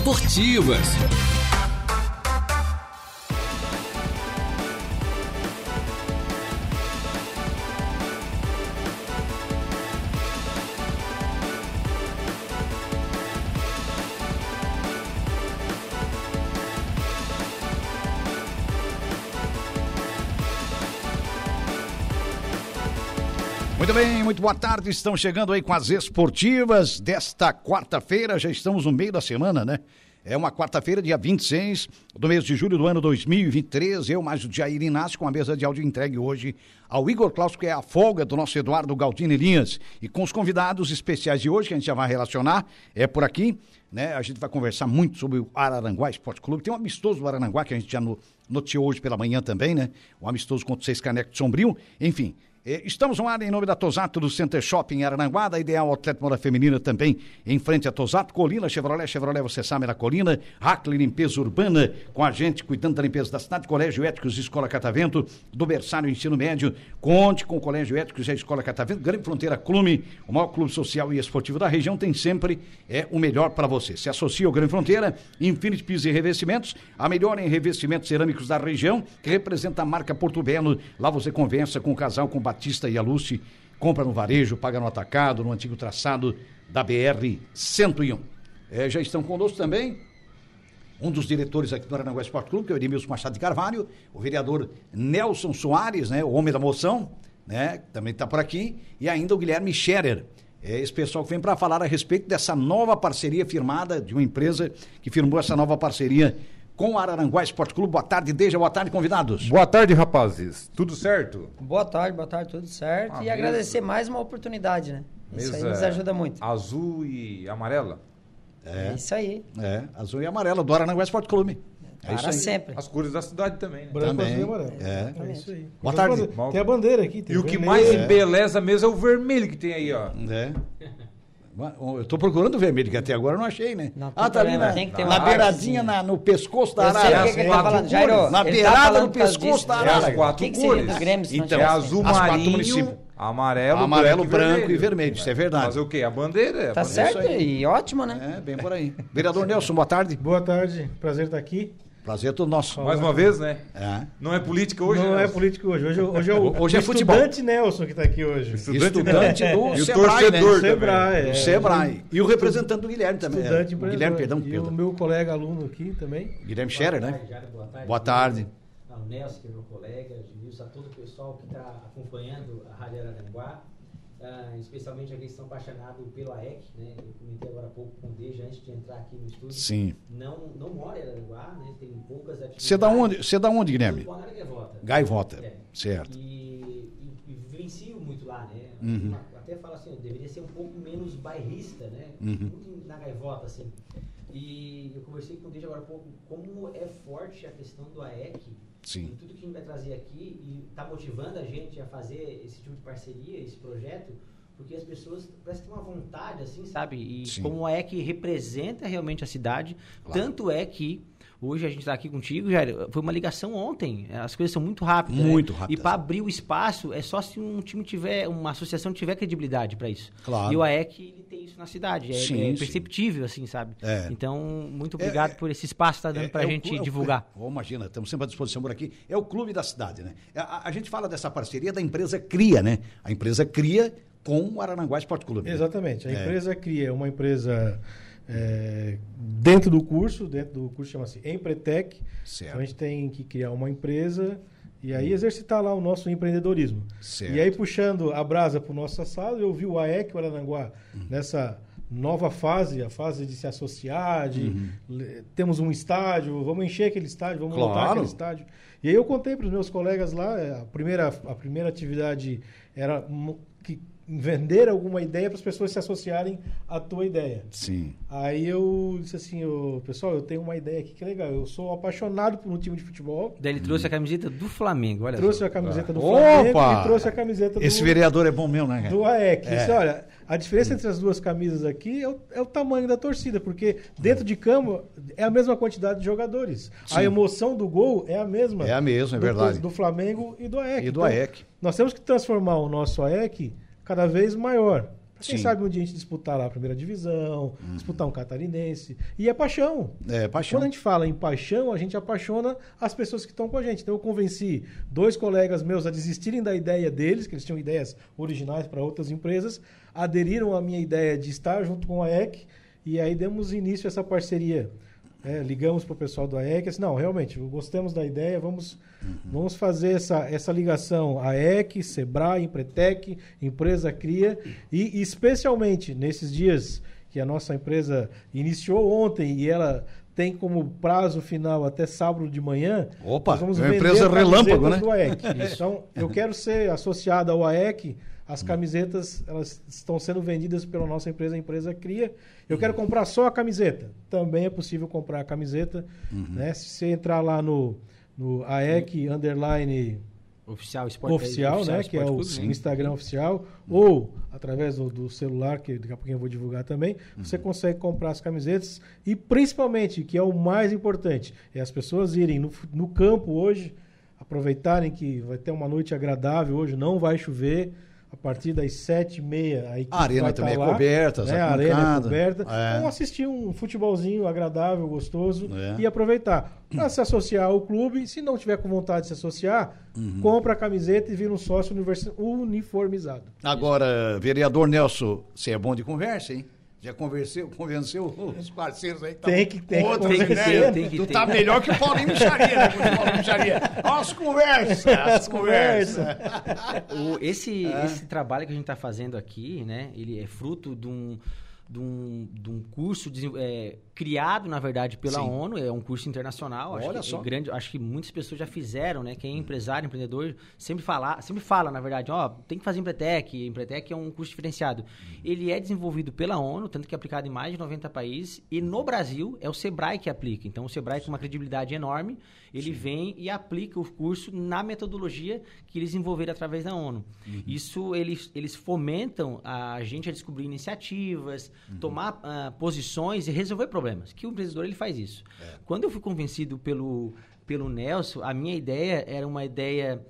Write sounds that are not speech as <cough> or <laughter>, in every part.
esportivas. Muito boa tarde. Estamos chegando aí com as esportivas desta quarta-feira. Já estamos no meio da semana, né? É uma quarta-feira, dia 26 do mês de julho do ano 2023. Eu, mais o Jair Inácio, com a mesa de áudio entregue hoje ao Igor Klaus, que é a folga do nosso Eduardo Galdini Linhas. E com os convidados especiais de hoje, que a gente já vai relacionar, é por aqui, né? A gente vai conversar muito sobre o Araranguá Esporte Clube. Tem um amistoso do Araranguá que a gente já no, noticiou hoje pela manhã também, né? O amistoso contra o Seis Caneco de Sombrio. Enfim, Estamos no ar em nome da Tosato do Center Shopping Arananguá, da Ideal Atleta Moda Feminina também em frente à Tosato, Colina, Chevrolet, Chevrolet, você sabe, na Colina, Hackley Limpeza Urbana, com a gente cuidando da limpeza da cidade, Colégio Éticos e Escola Catavento, do berçário Ensino Médio, conte com o Colégio Éticos e a Escola Catavento, Grande Fronteira Clube, o maior clube social e esportivo da região, tem sempre é o melhor para você. Se associa ao Grande Fronteira, Infinity Pisos e Revestimentos, a melhor em revestimentos cerâmicos da região, que representa a marca Porto Belo, lá você conversa com o casal, com Batista e a Lúcia, compra no varejo, paga no atacado, no antigo traçado da BR-101. É, já estão conosco também um dos diretores aqui do Aranaguá Esporte Clube, que é o Edmilson Machado de Carvalho, o vereador Nelson Soares, né, o homem da moção, né, também está por aqui, e ainda o Guilherme Scherer, é esse pessoal que vem para falar a respeito dessa nova parceria firmada de uma empresa que firmou essa nova parceria com o Araranguá Esporte Clube. Boa tarde, Deja. Boa tarde, convidados. Boa tarde, rapazes. Tudo certo? Boa tarde, boa tarde, tudo certo. Uma e mesa. agradecer mais uma oportunidade, né? Isso aí nos ajuda muito. Azul e amarela? É isso aí. É, azul e amarelo do Araranguá Esporte Clube. É isso Para sempre. As cores da cidade também, né? Branco, Também. azul e amarelo. É. É isso aí. Boa tarde. Tem a bandeira aqui. Tem E o que vermelho. mais embeleza mesmo é o vermelho que tem aí, ó. É. <laughs> Eu tô procurando o vermelho, que até agora eu não achei, né? Não ah, tá ali na, que na beiradinha, na- no pescoço da arara. que, que ele tá falando. Jairo, Na ele beirada tá falando do pescoço da É arara. as quatro O que, que cores. do Grêmio Então, É azul marinho, amarelo, Amarelo, branco, branco e vermelho, isso é verdade. Fazer o quê? A bandeira? é a Tá bandeira. certo e ótimo, né? É, bem por aí. Vereador Nelson, boa tarde. Boa tarde, prazer estar aqui. Prazer é todo nosso. Mais uma vez, né? É. Não é política hoje, não né? é político hoje. Hoje, hoje é o, Hoje é o futebol. estudante Nelson que está aqui hoje. Estudante, Estudante né? do E o Sebrae, torcedor né? Sebrae, Do é. Sebrae. E o representante do Guilherme também. Estudante é. O empreendedor. Guilherme, perdão, E perdão. o meu colega aluno aqui também. Guilherme Scherer, né? Boa tarde, Jário, boa tarde. Boa tarde. Ao Nelson, que é meu colega, Gilson, a todo o pessoal que está acompanhando a Rádio Araranguá, ah, especialmente aqueles que são apaixonados pelo AEC, né? Eu comentei agora há pouco com o Deja antes de entrar aqui no estúdio. Sim. Não, não mora em Araranguá, né? Tem poucas atividades. Você é da onde, você é da onde, Guilherme? Eu moro na Gaivota. Gaivota. É. Certo. E, e, e vivencio muito lá, né? Uhum. Até falo assim, eu deveria ser um pouco menos bairrista, né? Uhum. Muito na gaivota, assim. E eu conversei com o Deja agora há pouco, como é forte a questão do AEC Sim. e tudo que a gente vai trazer aqui e está motivando a gente a fazer esse tipo de parceria, esse projeto, porque as pessoas parecem ter uma vontade, assim, sabe? E Sim. como o AEC representa realmente a cidade, Claro. tanto é que hoje a gente está aqui contigo, Jair, foi uma ligação ontem, as coisas são muito rápidas. né? Muito E rápidas. para abrir o espaço é só se um time tiver, uma associação tiver credibilidade para isso. Claro. E o AEC, ele tem isso na cidade, é, Sim, é sim. perceptível, assim, sabe? É. Então, muito É, obrigado é- por esse espaço que está dando para a gente é o- divulgar. Imagina, estamos sempre à disposição por aqui. É o clube da cidade, né? A, a- a gente fala dessa parceria da empresa Cria, né? A empresa Cria com o Araranguá Esporte Clube. né? Exatamente. A É. empresa cria uma empresa é, dentro do curso, dentro do curso chama-se Empretec. Certo. Então a gente tem que criar uma empresa e aí exercitar lá o nosso empreendedorismo. Certo. E aí puxando a brasa para o nosso assado, eu vi o AEC, o Arananguá, Uhum. nessa nova fase, a fase de se associar, de Uhum. temos um estádio, vamos encher aquele estádio, vamos Claro. lotar aquele estádio. E aí eu contei para os meus colegas lá, é, a primeira, a primeira atividade era vender alguma ideia para as pessoas se associarem à tua ideia. Sim. Aí eu disse assim, ô, pessoal, eu tenho uma ideia aqui que é legal. Eu sou apaixonado por um time de futebol. Daí ele trouxe a camiseta do Flamengo, olha Trouxe só. a camiseta do Opa! Flamengo e trouxe a camiseta do, Esse vereador é bom mesmo, né? cara? do AEC. É. Disse, olha, a diferença entre as duas camisas aqui é o, é o tamanho da torcida, porque dentro de campo é a mesma quantidade de jogadores. A Sim. emoção do gol é a mesma. É a mesma, é do- verdade. Do, Flamengo e do AEC. E do Então, AEC. Nós temos que transformar o nosso AEC cada vez maior. Quem Sim. sabe um dia a gente disputar lá a primeira divisão, disputar um catarinense. E é paixão. É, paixão. Quando a gente fala em paixão, a gente apaixona as pessoas que estão com a gente. Então eu convenci dois colegas meus a desistirem da ideia deles, que eles tinham ideias originais para outras empresas, aderiram à minha ideia de estar junto com a EC e aí demos início a essa parceria. É, ligamos para o pessoal do AEC, assim, não, realmente, gostamos da ideia, vamos, vamos fazer essa, essa ligação AEC, Sebrae, Empretec, Empresa Cria e especialmente nesses dias que a nossa empresa iniciou ontem e ela tem como prazo final até sábado de manhã, Opa, nós vamos é uma empresa relâmpago, né? do AEC. Então, eu quero ser associado ao AEC. As camisetas elas estão sendo vendidas pela nossa empresa, a empresa Cria. Eu quero comprar só a camiseta. Também é possível comprar a camiseta. Né? Se você entrar lá no, no AEC underline Oficial Esporte oficial, né? Que é o Esporte Clube, Instagram oficial, ou através do, do celular, que daqui a pouquinho eu vou divulgar também, você consegue comprar as camisetas e principalmente, que é o mais importante, é as pessoas irem no, no campo hoje, aproveitarem que vai ter uma noite agradável hoje, não vai chover. A partir das sete e meia, a A arena também tá é lá, coberta, né? A arena é coberta. É. Vamos assistir um futebolzinho agradável, gostoso É. e aproveitar. Para se associar ao clube, se não tiver com vontade de se associar, Uhum. compra a camiseta e vira um sócio uniformizado. Agora, vereador Nelson, você é bom de conversa, hein? Já converseu, convenceu os parceiros aí? Tem que- tem que outras convencer. ideias. Tem que tu ter. tá melhor que o Paulinho Micharia, né? O Paulinho Micharia. As conversas, as conversas. O- esse, É. esse trabalho que a gente está fazendo aqui, né? Ele é fruto de um, de um, de um curso desen- é, criado, na verdade, pela Sim. ONU. É um curso internacional. Acho Olha que só. É grande, acho que muitas pessoas já fizeram, né? Quem é empresário, empreendedor, sempre fala, sempre fala, na verdade, ó, tem que fazer Empretec. Empretec é um curso diferenciado. Ele é desenvolvido pela ONU, tanto que é aplicado em mais de 90 países. E no Brasil, é o Sebrae que aplica. Então, o Sebrae, com uma credibilidade enorme, ele vem e aplica o curso na metodologia que eles desenvolveram através da ONU. Isso, eles, eles fomentam a gente a descobrir iniciativas, tomar ah, posições e resolver problemas. Que o empreendedor, ele faz isso. Quando eu fui convencido pelo, pelo Nelson, a minha ideia era uma ideia...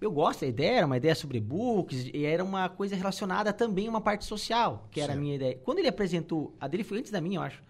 Eu gosto da ideia, era uma ideia sobre books, e era uma coisa relacionada também a uma parte social, que era a Certo. minha ideia. Quando ele apresentou, a dele foi antes da minha, eu acho.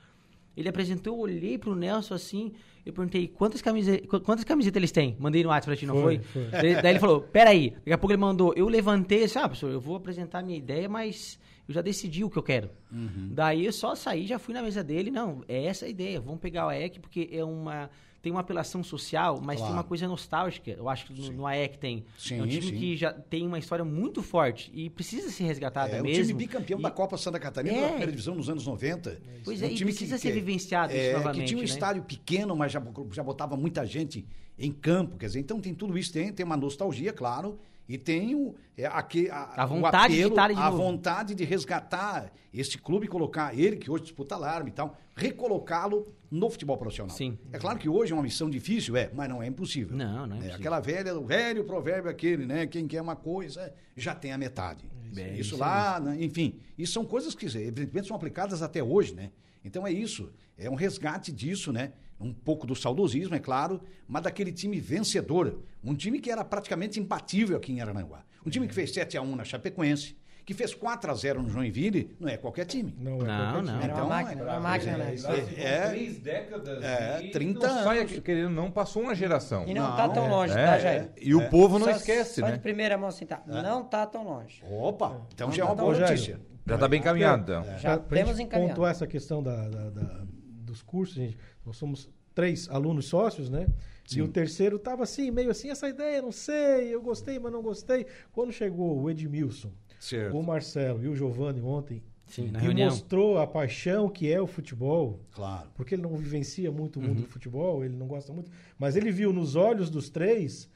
Ele apresentou, eu olhei pro Nelson assim, eu perguntei quantas camisetas, quantas camisetas eles têm? Mandei no WhatsApp pra ti, não foi? Foi, foi. Daí, daí ele falou, peraí. Daqui a pouco ele mandou, eu levantei assim, ah, professor, eu vou apresentar a minha ideia, mas eu já decidi o que eu quero. Uhum. Daí eu só saí, já fui na mesa dele, não, é essa a ideia, vamos pegar o AEC, porque é uma... Tem uma apelação social, mas Claro. tem uma coisa nostálgica. Eu acho que no, no AEC tem. Sim, é um time sim. que já tem uma história muito forte e precisa ser resgatada É, mesmo. time bicampeão E- da Copa Santa Catarina É. da primeira divisão nos anos 90. Pois Um é, e time precisa ser vivenciado isso é, novamente, Que tinha um né? estádio pequeno, mas já, já botava muita gente em campo. Quer dizer, então tem tudo isso, tem, tem uma nostalgia, claro. E tem o, é, aqui, a, A vontade de apelo, estar de a novo. vontade de resgatar esse clube colocar ele, que hoje disputa alarme e tal, recolocá-lo no futebol profissional. Sim. É claro que hoje é uma missão difícil, é, mas não é impossível. Não, não é É, impossível. aquela velha, o velho provérbio aquele, né? Quem quer uma coisa já tem a metade. É, isso isso lá, né, enfim, isso são coisas que evidentemente são aplicadas até hoje, né? Então é isso, é um resgate disso, né? Um pouco do saudosismo, é claro, mas daquele time vencedor, um time que era praticamente imbatível aqui em Arananguá. Um time que fez 7 a 1 na Chapecoense, que fez 4 a 0 no Joinville, não é qualquer time. Não, é Não, qualquer não. time. Era uma máquina, era uma máquina, né? É, Três décadas É, e 30 não sai, anos. querendo não, passou uma geração. E não, Não, tá tão é, longe, É, tá, é. Jair? E o povo não Só- esquece, só né? de primeira mão assim, tá. Não tá tão longe. Opa, então Não já é uma tá boa notícia. Já tá bem caminhado, então. Já Pra- pra temos encaminhado. pontuar essa questão da, da- da- dos cursos, gente. Nós somos três alunos sócios, né? E o terceiro tava assim, meio assim, essa ideia, não sei, eu gostei, mas não gostei. Quando chegou o Edmilson, Certo. o Marcelo e o Giovanni ontem, Sim, na e reunião. mostrou a paixão que é o futebol, Claro. porque ele não vivencia muito o mundo Uhum. do futebol, ele não gosta muito, mas ele viu nos olhos dos três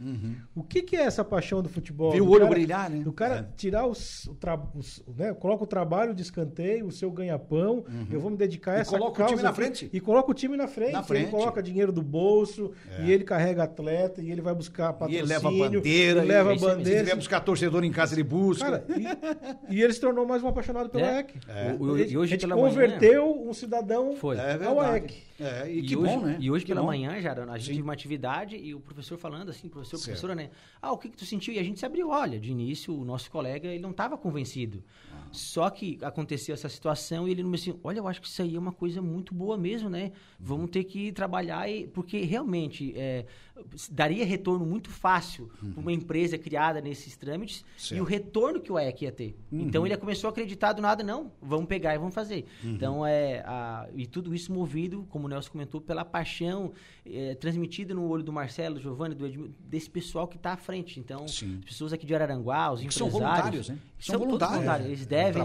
o que, que é essa paixão do futebol. Uhum. Viu do o olho cara- brilhar, né? Do cara É. tirar os, o tra- os- né, coloca o trabalho de escanteio, o seu ganha-pão, eu vou me dedicar a Uhum. E essa coloca o time na aqui. frente. E coloca o time na frente. Na Ele frente. coloca dinheiro do bolso, É. e ele carrega atleta, e ele vai buscar E patrocínio. ele leva a bandeira. ele leva e- a mesmo. Se bandeira. tiver buscar torcedor em casa, ele busca. Cara, e, e ele se tornou mais um apaixonado pelo É. EC. É. O- o- A gente- e hoje a gente pela manhã- converteu um cidadão Foi. É ao. AEC. É, e, E, que hoje, bom, né? E hoje Que pela bom. manhã, Jarana, a gente Sim. teve uma atividade e o professor falando assim, professor, Certo. professora, né? Ah, o que que tu sentiu? E a gente se abriu, olha, de início o nosso colega, ele não estava convencido. Ah. Só que aconteceu essa situação e ele não me assim, olha, eu acho que isso aí é uma coisa muito boa mesmo, né? Vamos ter que trabalhar, e, porque realmente é, daria retorno muito fácil para uma empresa criada nesses trâmites e Certo. o retorno que o EEC ia ter. Então ele começou a acreditar do nada, não, vamos pegar e vamos fazer. Então é, a- e tudo isso movido, como o Nelson comentou, pela paixão é, transmitida no olho do Marcelo, do Giovanni, do Edmil, desse pessoal que está à frente. Então, Sim. as pessoas aqui de Araranguá, os Que são empresários... voluntários, né? São, São todos voluntários. voluntários. É. Eles É um devem,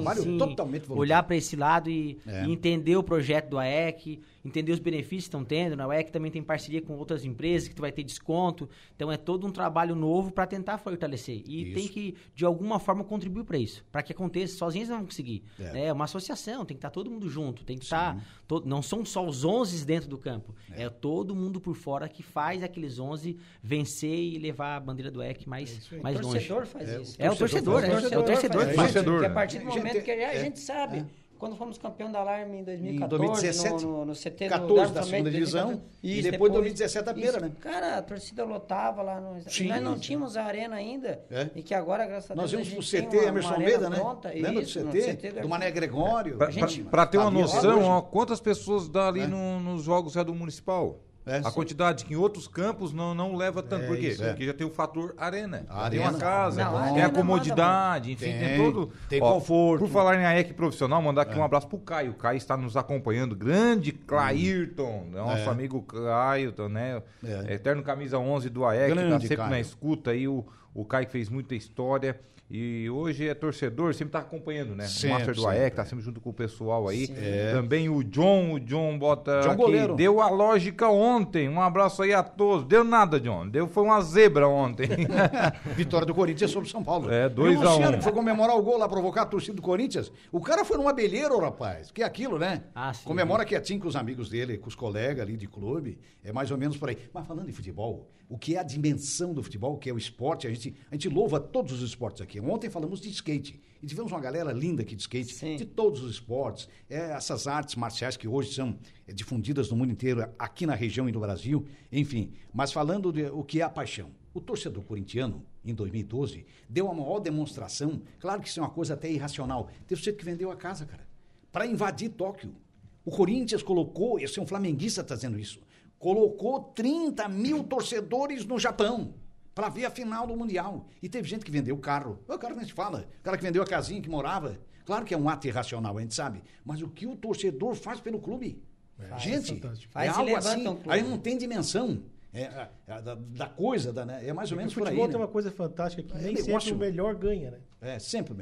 sim, olhar para esse lado e, É. e entender o projeto do AEC, entender os benefícios que estão tendo. Na AEC também tem parceria com outras empresas que tu vai ter desconto. Então é todo um trabalho novo para tentar fortalecer. E Isso. tem que, de alguma forma, contribuir para isso. Para que aconteça. Sozinhos não vão conseguir. É. né? É uma associação, tem que estar todo mundo junto. Tem que estar. to- não são só os 11 dentro do campo. É. todo mundo por fora que faz aqueles 11 vencer e levar a bandeira do EC mais, aí. mais o longe. torcedor faz É, isso. É o torcedor, faz é, isso. é o torcedor. Faz. Torcedor. Porque a partir do Gente, momento que a é- gente sabe, é. quando fomos campeão da Alarme em 2014, 2017, no, no, no CT 14 do da segunda divisão, 2014. e Isso, depois 2017 a primeira, isso. né? Cara, a torcida lotava lá no... Sim, nós não sim. tínhamos a arena ainda, É. e que agora, graças a Nós Deus, a pro gente CT tem uma, Emerson Almeida, né? pronta. Lembra isso, do CT? Do Mané Gregório. Pra, A pra- gente pra ter uma noção, ó, quantas pessoas dá ali É. no- nos jogos do municipal? É, a sim. quantidade que em outros campos não, não leva tanto. Por quê? isso, é. Porque já tem o fator arena. A tem arena. uma casa, Não, a tem a comodidade, enfim, tem, Tem, todo. tem conforto. Por falar em AEC profissional, mandar É. aqui um abraço pro Caio. O Caio está nos acompanhando. Grande Clairton, nosso É. amigo Clairton, né? É. Eterno camisa 11 do AEC, tá Grande sempre Caio. na escuta aí. O, o Caio que fez muita história. E hoje é torcedor, sempre tá acompanhando, né? Sempre, o Master do. AEC, tá sempre junto com o pessoal aí. É. Também o John, o John bota John aqui, goleiro. deu a lógica ontem. Um abraço aí a todos. Deu nada, John. Deu foi uma zebra ontem. <laughs> Vitória do Corinthians sobre São Paulo. É, dois e o a Luciano, um. que foi comemorar o gol lá, provocar a torcida do Corinthians. O cara foi num abelheiro, rapaz. Que é aquilo, né? Ah, sim. Comemora quietinho com os amigos dele, com os colegas ali de clube. É mais ou menos por aí. Mas falando em futebol, o que é a dimensão do futebol, o que é o esporte, a gente, a gente louva todos os esportes aqui. Ontem falamos de skate. E tivemos uma galera linda aqui de skate, Sim. de todos os esportes. É, essas artes marciais que hoje são é, difundidas no mundo inteiro, aqui na região e no Brasil. Enfim, mas falando de o que é a paixão. O torcedor corintiano, em 2012, deu a maior demonstração. Claro que isso é uma coisa até irracional. Teve gente que vendeu a casa, cara, para invadir Tóquio. O Corinthians colocou, esse é um flamenguista tá dizendo isso, colocou 30 mil torcedores no Japão para ver a final do Mundial. E teve gente que vendeu o carro. O cara nem se fala. O cara que vendeu a casinha que morava. Claro que é um ato irracional, a gente sabe. Mas o que o torcedor faz pelo clube? gente, fantástico. é e algo assim. um. Aí não tem dimensão. É, é, é, da, da coisa, da, né? é mais ou O menos por aí. futebol né? tem uma coisa fantástica que É nem negócio. sempre o melhor ganha, né? É, sempre.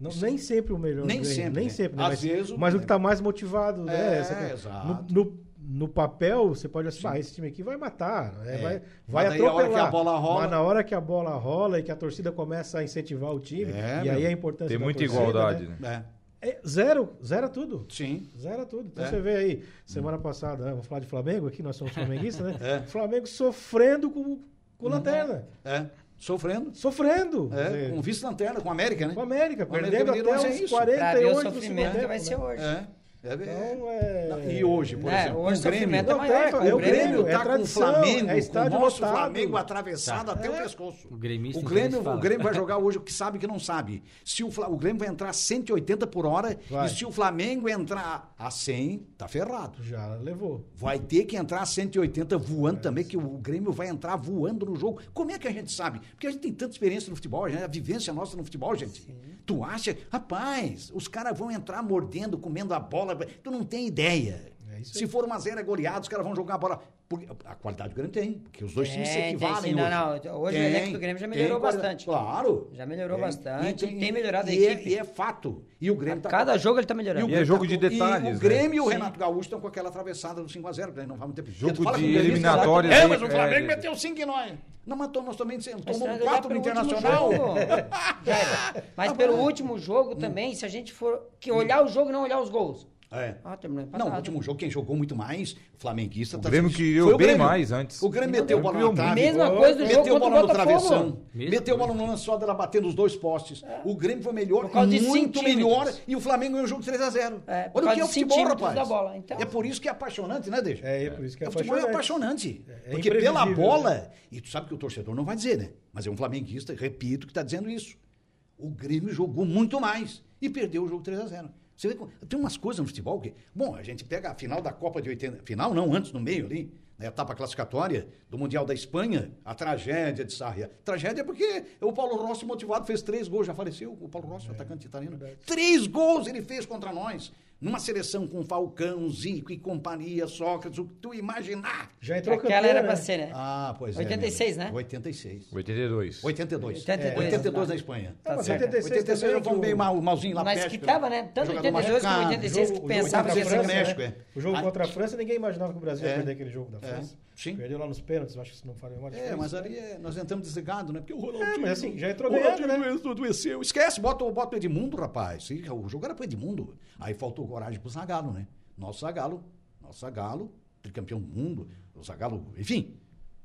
Não, nem sempre o melhor Nem ganha. sempre, Nem né? sempre, né? Às mas, vezes o- mas o que tá mais motivado, É, né? Coisa. exato. No, no, no papel, você pode assim, ah, esse time aqui vai matar, né? É. vai, Mas vai a hora atropelar. que a bola rola- Mas na hora que a bola rola e que a torcida começa a incentivar o time, É, e aí a importância Tem da muita torcida, igualdade, né? né? É, É, zero, zero tudo. sim. Zero tudo. Então É. você vê aí, semana passada, né, vamos falar de Flamengo aqui, nós somos flamenguistas, né? <laughs> É. Flamengo sofrendo com, com lanterna. É, sofrendo. Sofrendo. É, dizer, com vice-lanterna, com a América, né? com a América, Com perdendo América até mas é uns isso. Pra ver o 48 do segundo sofrimento que tempo, vai né? ser hoje. É. É, é. Então, é... Não, E hoje, por É, exemplo, hoje o Grêmio. o é Não, maior. com é O o Grêmio Grêmio, é tá com o tradição, Flamengo, é com o estádio nosso lotado. Flamengo atravessado até o É. pescoço. O O Grêmio, o Grêmio vai <laughs> jogar hoje o que sabe que não sabe. Se o, o Grêmio vai entrar a 180 por hora Vai. e se o Flamengo entrar a 100, tá ferrado. Já levou. Vai ter que entrar a 180 voando também, que o Grêmio vai entrar voando no jogo. Como é que a gente sabe? Porque a gente tem tanta experiência no futebol, a, vivência nossa no futebol, gente. Tu acha? Rapaz, os caras vão entrar mordendo, comendo a bola. Tu não tem ideia. É Se for uma zero é goleada, os caras vão jogar a bola. Porque a qualidade do Grêmio tem, porque os dois times se Tem, tem equivalem. sim. Não, hoje. não, hoje o Tem, elenco do Grêmio já melhorou tem bastante. Claro. Já melhorou Tem. bastante, E tem melhorado a e é- equipe. E é fato. E o Grêmio A tá cada com- jogo ele tá e melhorando. o E é jogo de Grêmio- detalhes, E né? o Grêmio e o Sim. Renato Gaúcho estão com aquela atravessada do 5x0, que não faz muito tempo. Jogo de com o Grêmio, eliminatórias É, mas o Flamengo é, meteu 5 em nós. Não, mas nós também tomamos olhar 4 no Internacional. <laughs> Mas pelo último jogo também, se a gente for que olhar o jogo e não olhar os gols. É. Ah, terminou Não, empatado. o último jogo, quem jogou muito mais, o Flamenguista. O tá Grêmio o bem Grêmio. mais antes. O Grêmio meteu bola criou na trave. Mesma coisa do jogo Meteu contra bola o no travessão. Meteu bola no lance ela batendo os dois postes. O Grêmio foi melhor, muito melhor. E o Flamengo ganhou o jogo 3x0. É, por Olha o que é o futebol, rapaz. bola, então. É por isso que é apaixonante, né, Deixa? É, é por isso que é o futebol é apaixonante. apaixonante. É porque pela bola, né? e tu sabe que o torcedor não vai dizer, né? Mas é um flamenguista, repito, que está dizendo isso. O Grêmio jogou muito mais e perdeu o jogo 3 a 0 Você vê, tem umas coisas no futebol que. Bom, a gente pega a final da Copa de 80. Final não, antes, no meio ali, na etapa classificatória do Mundial da Espanha, a tragédia de Sarria. Tragédia porque o Paulo Rossi, motivado, fez três gols, já faleceu o Paulo Rossi, o atacante italiano. Três gols ele fez contra nós. Numa seleção com Falcão, Zico e companhia, Sócrates, o que tu imaginar. Já entrou Aquela campeão, era né? pra ser, né? Ah, pois 86, é. né? 86. 82. 82. 82. 82 na Espanha. Ah, mas certo. 86, 86 também, já vão que o- meio mal, malzinho lá Mas pesca, que tava, né? Tanto jogador 82 como machucado. 86 que jogo- o pensava que ia ser França, México, né? é. O jogo contra a França, ninguém imaginava que o Brasil ia É. perder aquele jogo da É. França. Sim. Perdeu lá nos pênaltis, acho que se não falei mal. É, mas ali é- nós entramos desligado, né? Porque o Ronaldinho... É, mas assim, já entrou o ganhando, Ronaldinho né? adoeceu, adoeceu. Esquece, bota, o- bota o Edmundo, rapaz. O jogo era pro Edmundo. Aí faltou coragem pro Zagallo, né? Nosso Zagallo, nosso Zagallo, tricampeão do mundo, o Zagallo, enfim.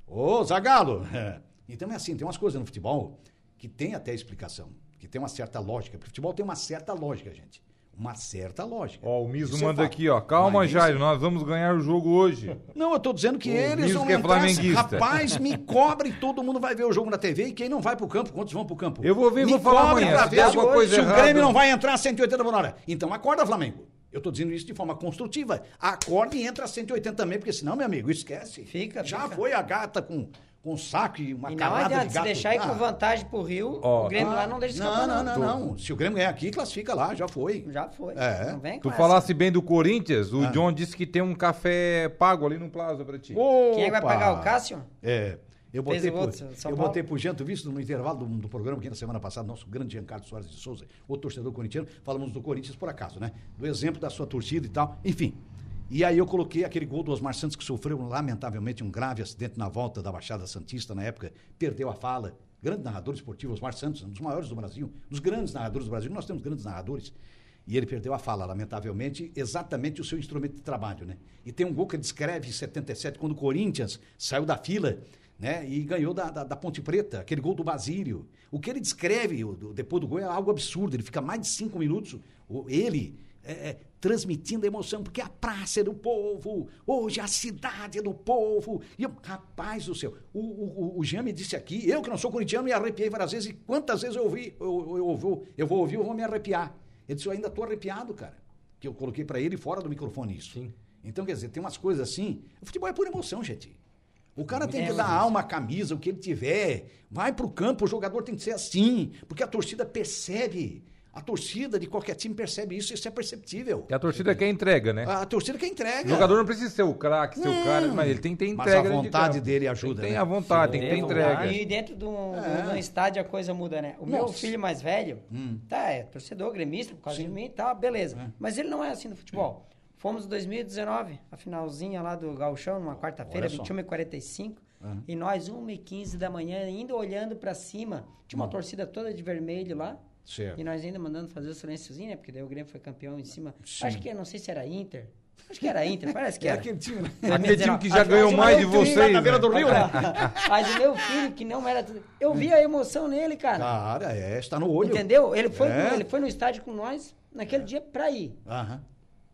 Ô, Zagallo! <laughs> Então é assim, tem umas coisas no futebol que tem até explicação, que tem uma certa lógica. O futebol tem uma certa lógica, gente. Uma certa lógica. Ó, o Miso Isso é manda fato. aqui, ó. Calma, Mas Jairo, nós vamos ganhar o jogo hoje. Não, eu tô dizendo que O eles Miso vão que é entrar, flamenguista. rapaz, me cobre, todo mundo vai ver o jogo na TV e quem não vai pro campo, quantos vão pro campo? Eu vou ver e me vou falar cobre amanhã, pra ver se, alguma coisa se o. Grêmio não vai entrar a 180 por hora. Então acorda, Flamengo. Eu tô dizendo isso de forma construtiva. Acorda e entra a 180 também, porque senão, meu amigo, esquece. Fica, Já fica. foi a gata com, com saco e uma E não adianta, de se gato. deixar ir Ah, com vantagem pro Rio, Ó, o Grêmio ah, lá não deixa escapar, Não, não. não, não. Se o Grêmio ganhar aqui, classifica lá, já foi. Já foi. É. Não vem Tu falasse bem do Corinthians, o Ah. John disse que tem um café pago ali no Plaza pra ti. essa. Quem é que vai Opa! pagar? O Cássio? É. Eu botei, o pro, outro, São eu botei pro Gento Visto no intervalo do, do programa aqui na semana passada, nosso grande Giancarlo Soares de Souza, o torcedor corintiano, falamos do Corinthians por acaso, né? Do exemplo da sua torcida e tal, enfim. E aí eu coloquei aquele gol do Osmar Santos que sofreu lamentavelmente um grave acidente na volta da Baixada Santista na época, perdeu a fala. Grande narrador esportivo, Osmar Santos, um dos maiores do Brasil, dos grandes narradores do Brasil. Nós temos grandes narradores. E ele perdeu a fala, lamentavelmente, exatamente o seu instrumento de trabalho, né? E tem um gol que descreve em 77, quando o Corinthians saiu da fila, né? E ganhou da, da, da Ponte Preta, aquele gol do Basílio. O que ele descreve depois do gol é algo absurdo. Ele fica mais de cinco minutos, ele, é, é, transmitindo a emoção, porque a praça é do povo, hoje a cidade é do povo. E eu, rapaz do céu, o, o, o- o Jean me disse aqui, eu que não sou corintiano, me arrepiei várias vezes, e quantas vezes eu ouvi, eu, eu, eu, vou, eu vou ouvir, eu vou me arrepiar. Ele disse, eu ainda estou arrepiado, cara. Que eu coloquei para ele fora do microfone isso. Sim. Então, quer dizer, tem umas coisas assim. O futebol é pura emoção, gente. O cara tem É, que dar alma, camisa, o que ele tiver. Vai pro campo, o jogador tem que ser assim. Porque a torcida percebe. A torcida de qualquer time percebe isso, isso é perceptível. E a torcida quer entrega, né? A torcida que entrega. O jogador não precisa ser o craque, ser o cara, mas ele tem que ter Mas entrega. a dentro de vontade campo. dele ajuda, Tem né? a vontade, tem que ter Tem entrega. E dentro de um, É. de um estádio a coisa muda, né? O meu Nossa. filho mais velho, Hum. tá, é torcedor, gremista, por causa de mim, tá, beleza. É. Mas ele não é assim no futebol. Fomos em 2019, a finalzinha lá do Gauchão, numa quarta-feira, Olha só. 21h45. Aham. E nós, 1h15 da manhã, ainda olhando pra cima. Tinha uma Hum. torcida toda de vermelho lá. Certo. E nós ainda mandando fazer o silênciozinho, né? Porque daí o Grêmio foi campeão em cima. Sim. Acho que, não sei se era Inter. Acho que era Inter, parece que É era. aquele time, né? Aquele time que já ganhou mais de meu filho- vocês. na beira né? do rio, né? <laughs> Mas o meu filho, que não era. Eu vi a emoção nele, cara. Cara, é, está no olho. Entendeu? Ele foi, É. ele foi no estádio com nós naquele dia pra ir. Aham.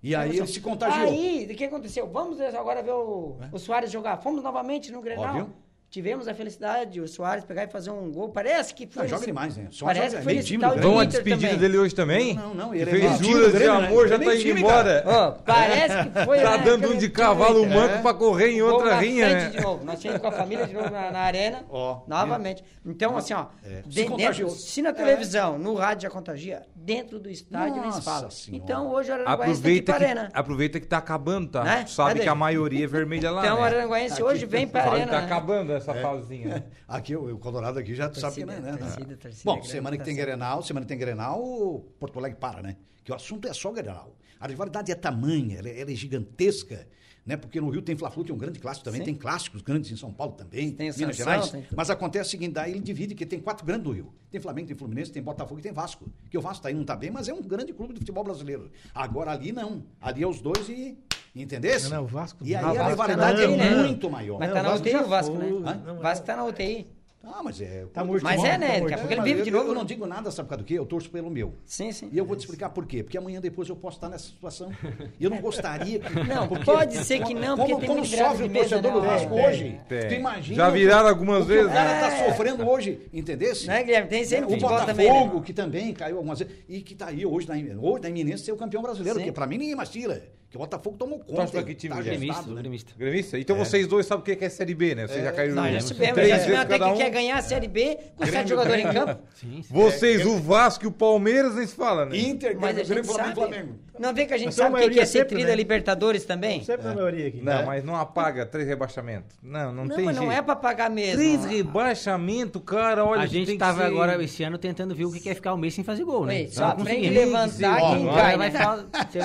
E aí ele se contagiou. Aí, o que aconteceu? Vamos agora ver o, É. o Soares jogar. Fomos novamente no Grenal. viu? Tivemos a felicidade, o Soares pegar e fazer um gol. Parece que foi. Não, joga demais, né? Só Parece joga- que foi time. Vão a despedida também. dele hoje também? Não, não, Que ele é fez time juras do de Grêmio, né? amor, já é tá indo time, embora. Ó, parece que foi. <laughs> Tá né, dando um de time do cavalo Inter. manco É. pra correr em outra rinha, né? de novo. Nós tínhamos com a família de novo na, na arena. Ó, novamente. Então, assim, ó. É. Se contagiou. dentro, se na televisão, no rádio já contagia, dentro do estádio nem se Nossa fala. Senhora. Então, hoje o Araranguaense tem que ir pra que, arena. aproveita que tá acabando, tá? Né? Tu sabe Cadê? que a maioria é vermelha lá, Então, o né? Araranguaense hoje vem pra Sabe que arena. tá né? acabando essa fasezinha. né? <laughs> Aqui, o, o Colorado aqui já sabe que Torcida, não é, né? torcida, torcida Bom, grande, semana que tem torcida. Grenal, semana que tem Grenal, o Porto Alegre para, né? Que o assunto é só Grenal. A rivalidade é tamanha, ela é, ela é gigantesca, né? Porque no Rio tem Fla-Flu, que é um grande clássico também, Sim. tem clássicos grandes em São Paulo também, Tem o Minas Gerais. tem. Mas acontece o seguinte, daí ele divide que tem quatro grandes do Rio. Tem Flamengo, tem Fluminense, tem Botafogo e tem Vasco. Que o Vasco tá aí, não tá bem, mas é um grande clube de futebol brasileiro. Agora ali não. Ali é os dois e. Entendesse? Não, não, o Vasco E aí a rivalidade é né? muito maior. Mas Não, tá o na Vasco UTI o Vasco, né? Não, Vasco tá na UTI. Ah, mas é. Tá morto. Mas é, né? tá Daqui a morto. pouco É, ele vive eu, de novo. eu não digo nada, sabe por causa do quê? Eu torço pelo meu. Sim, sim. E eu vou te explicar por quê. Porque amanhã depois eu posso estar nessa situação. E eu não gostaria que. Não, porque- pode ser que não, porque como, tem como sofre o torcedor né? do Vasco Tem, hoje. tem. Tu imagina. Já viraram algumas que vezes, O cara né? tá sofrendo hoje, entendesse? Não é, Guilherme? Tem sempre o Botafogo, também. né? que também caiu algumas vezes, e que tá aí hoje na, hoje na iminência ser o campeão brasileiro, Sim. porque pra mim ninguém mais tira. Que o Botafogo tomou conta. Torce pra que time, tá Gremista, né? gremista. Gremista? Então vocês dois sabem o que é Série B, né? Vocês já caíram Não, no- já sabemos. três Já sabemos até que um. quer ganhar a Série B com sete jogadores em campo. <laughs> Sim, sim. Vocês, o Vasco e o Palmeiras, nem se fala, né? Inter, Mas a Grêmio, gente Flamengo, sabe. Flamengo. Não vê que a gente Mas são sabe o que que é ser sempre, tri da né? Libertadores também? Sempre na maioria aqui. Não, É. mas não apaga três rebaixamentos. Não, não, Não, tem mas não jeito. é pra pagar mesmo. Três rebaixamentos, cara, olha... a gente tava agora esse ano tentando ver o que é ficar um mês sem fazer gol, né? Só Não aprende levantar quem cai, né?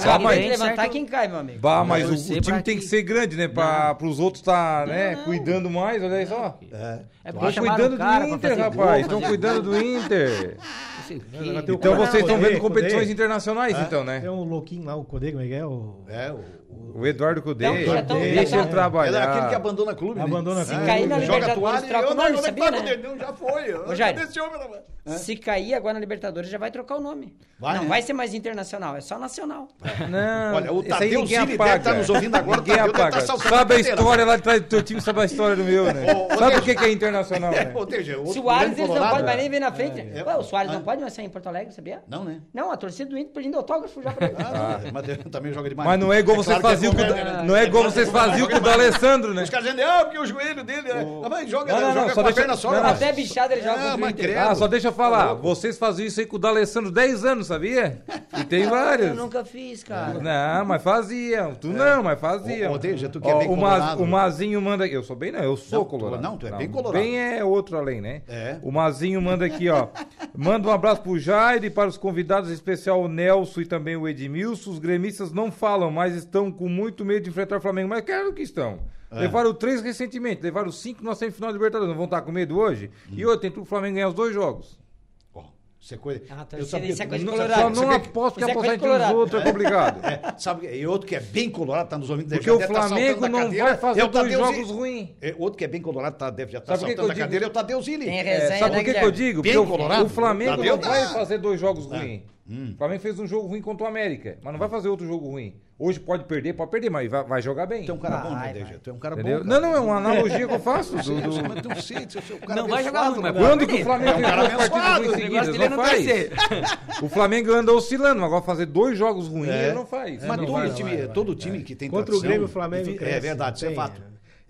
Só aprende levantar quem cai, meu amigo. Bah, mas o, o time tem que que- ser grande, né? Pra, pros outros tá, né, cuidando mais, olha aí só. É. É porque Estão chamaram cuidando do Inter, rapaz. Estão cuidando do Inter. Então vocês estão Codê, vendo competições internacionais, então, né? Tem um louquinho lá, o Codê, como é que é? O... É, o, O Eduardo Cudê. Não, já tão- Deixa já ele é trabalhar. aquele que abandona clube, né? Abandona Se clube. cair na Joga Libertadores, toalha e troca o não, nome, é sabia, tá né? o dedão? Já foi. Ô, Jair. Rapaz? Se cair agora na Libertadores, já vai trocar o nome. Vai, não né? vai ser mais internacional, é só nacional. Não, Olha, o Tadeu apaga. deve estar nos ouvindo agora, o Ninguém Tadeu deve apaga. Sabe a história lá de trás do teu time, sabe a história do meu, né? Sabe o deixa- que é internacional, né? Seja, outro Soares, grande eles não podem mais nem ver na frente. É. Ué, o Soares Ah. não pode mais sair em Porto Alegre, sabia? Não, né? Não, a torcida do Inter pedindo autógrafo já pra ele. Ah, não, mas também joga demais. Mas não é igual que é faziam com né? não é igual vocês faziam com o da Alessandro, né? Os caras dizendo, ah, porque o joelho dele é. Ah, mas joga, Não, não, não, joga só com a deixa- perna só. não. Até bichada ele joga Ah, contra o Inter. Ah, só deixa eu falar. Vocês faziam isso aí com o D'Alessandro 10 anos, sabia? E tem <laughs> vários. Eu nunca fiz, cara. Não, mas faziam. Tu não, mas faziam. Tu é o, Mazinho manda aqui. Eu sou bem, não, eu sou colorado. não, tu é bem colorado. Bem é outro além, né? É. O Mazinho manda aqui, ó. <laughs> Manda um abraço pro Jair e para os convidados, em especial o Nelson e também o Edmilson. Os gremistas não falam, mas estão com muito medo de enfrentar o Flamengo. Mas claro que estão. É. Levaram três recentemente, levaram cinco na semifinal da Libertadores. Não vão estar com medo hoje? Hum. E outro, tem tudo o Flamengo ganhar os dois jogos. Ó, Isso é coisa. Ah, eu torcida, sabia isso é que- coisa de não- colorado. Só sabe- não sabe que- aposto que Isso é apostar entre os outros é complicado. É, sabe, e outro que é bem colorado, tá nos ouvindo, deve- Porque já o tá Flamengo da não cadeira, vai fazer é dois Tadeu jogos ruins. É, outro que é bem colorado, tá, deve já estar Sabe por que saltando que eu da digo- cadeira, é o Tadeu Zilli. Tem É, sabe né, por que, que eu digo? Bem Porque o- colorado. o Flamengo Tadeu não tá- vai fazer dois jogos ruins. Hum. O Flamengo fez um jogo ruim contra o América, mas não vai fazer outro jogo ruim. Hoje pode perder, pode perder, mas vai, vai jogar bem. Tu é um cara bom, né? Tu é um cara Entendeu? bom. Não, não, é uma analogia que eu faço. <laughs> do- do- mas se eu sou um cara Não vai jogar ruim, mas né? Quando que o Flamengo É um cara duas partidas ruins o seguidas? é Não não faz. <laughs> O Flamengo anda oscilando, agora fazer dois jogos ruins É. não faz. Mas não todo, vai, time, todo time que tem Contra o Grêmio, o Flamengo É verdade, isso é fato.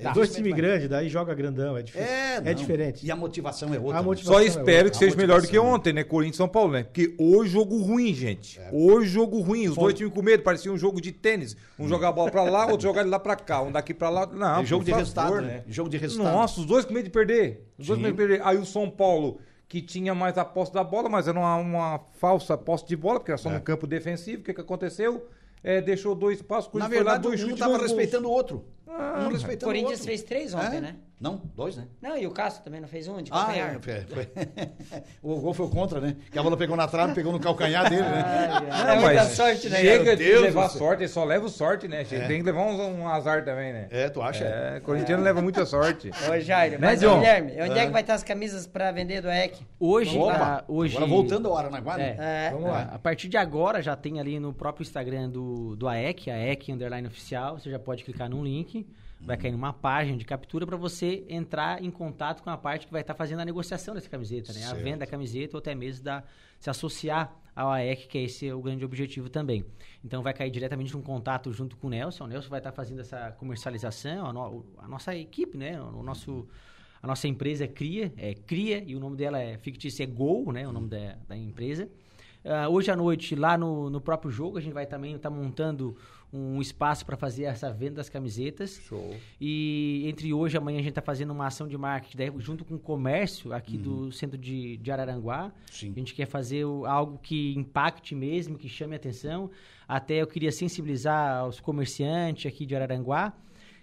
Né? É, Dois times grandes, daí joga grandão, é difícil. É, É diferente. E a motivação é outra. A né? motivação Só é espero outra. que seja melhor do que ontem, né? Corinthians e São Paulo, né? Porque hoje jogo ruim, gente. É. Hoje jogo ruim. Os dois times com medo, parecia um jogo de tênis. Um jogar a bola pra lá, outro jogar de lá pra cá. Um daqui pra lá. Não, É jogo de favor, resultado, né? Jogo de resultado. Nossa, os dois com medo de perder. Os dois com medo de perder. Aí o São Paulo, que tinha mais a posse da bola, mas era uma, uma falsa posse de bola, porque era só É. no campo defensivo. O que, que aconteceu? É, deixou dois passos, Na Corinthians foi lá, verdade, dois um chutes estava respeitando o outro. Ah, um O respeitando o Corinthians outro. fez três ontem, É? né? Não, dois, né? Não, e o Cássio também não fez um de Ah, calcanhar. é, foi, foi. <laughs> o gol foi contra, né? Que a bola pegou na trave, pegou no calcanhar dele, né? Não, É muita mas sorte, né? Chega de Deus levar céu. sorte, ele só leva sorte, né? Chega- Tem que levar um, um azar também, né? É, tu acha? É, corintiano leva muita sorte. <laughs> Ô, Jair, Né, mas John? Guilherme, onde é que vai estar as camisas pra vender do EC? Hoje, Opa, tá, hoje agora voltando a hora na guarda. É. É. Vamos lá. A partir de agora já tem ali no próprio Instagram do, do AEC, AEC Underline Oficial, você já pode clicar num link, vai cair numa página de captura para você entrar em contato com a parte que vai estar fazendo a negociação dessa camiseta, né? A Certo. venda da camiseta ou até mesmo da, se associar ao AEC, que é esse o grande objetivo também. Então vai cair diretamente num contato junto com o Nelson, o Nelson vai estar fazendo essa comercialização, a, no- a nossa equipe, né? O nosso... A nossa empresa é Cria, é Cria, e o nome dela é fictício, é Gol, né? O nome da, da empresa. Ah, hoje à noite, lá no, no próprio jogo, a gente vai também estar montando um espaço para fazer essa venda das camisetas. Show. E entre hoje e amanhã a gente está fazendo uma ação de marketing daí, junto com o comércio aqui do centro de, de Araranguá. Sim. A gente quer fazer o- algo que impacte mesmo, que chame atenção. Até eu queria sensibilizar os comerciantes aqui de Araranguá,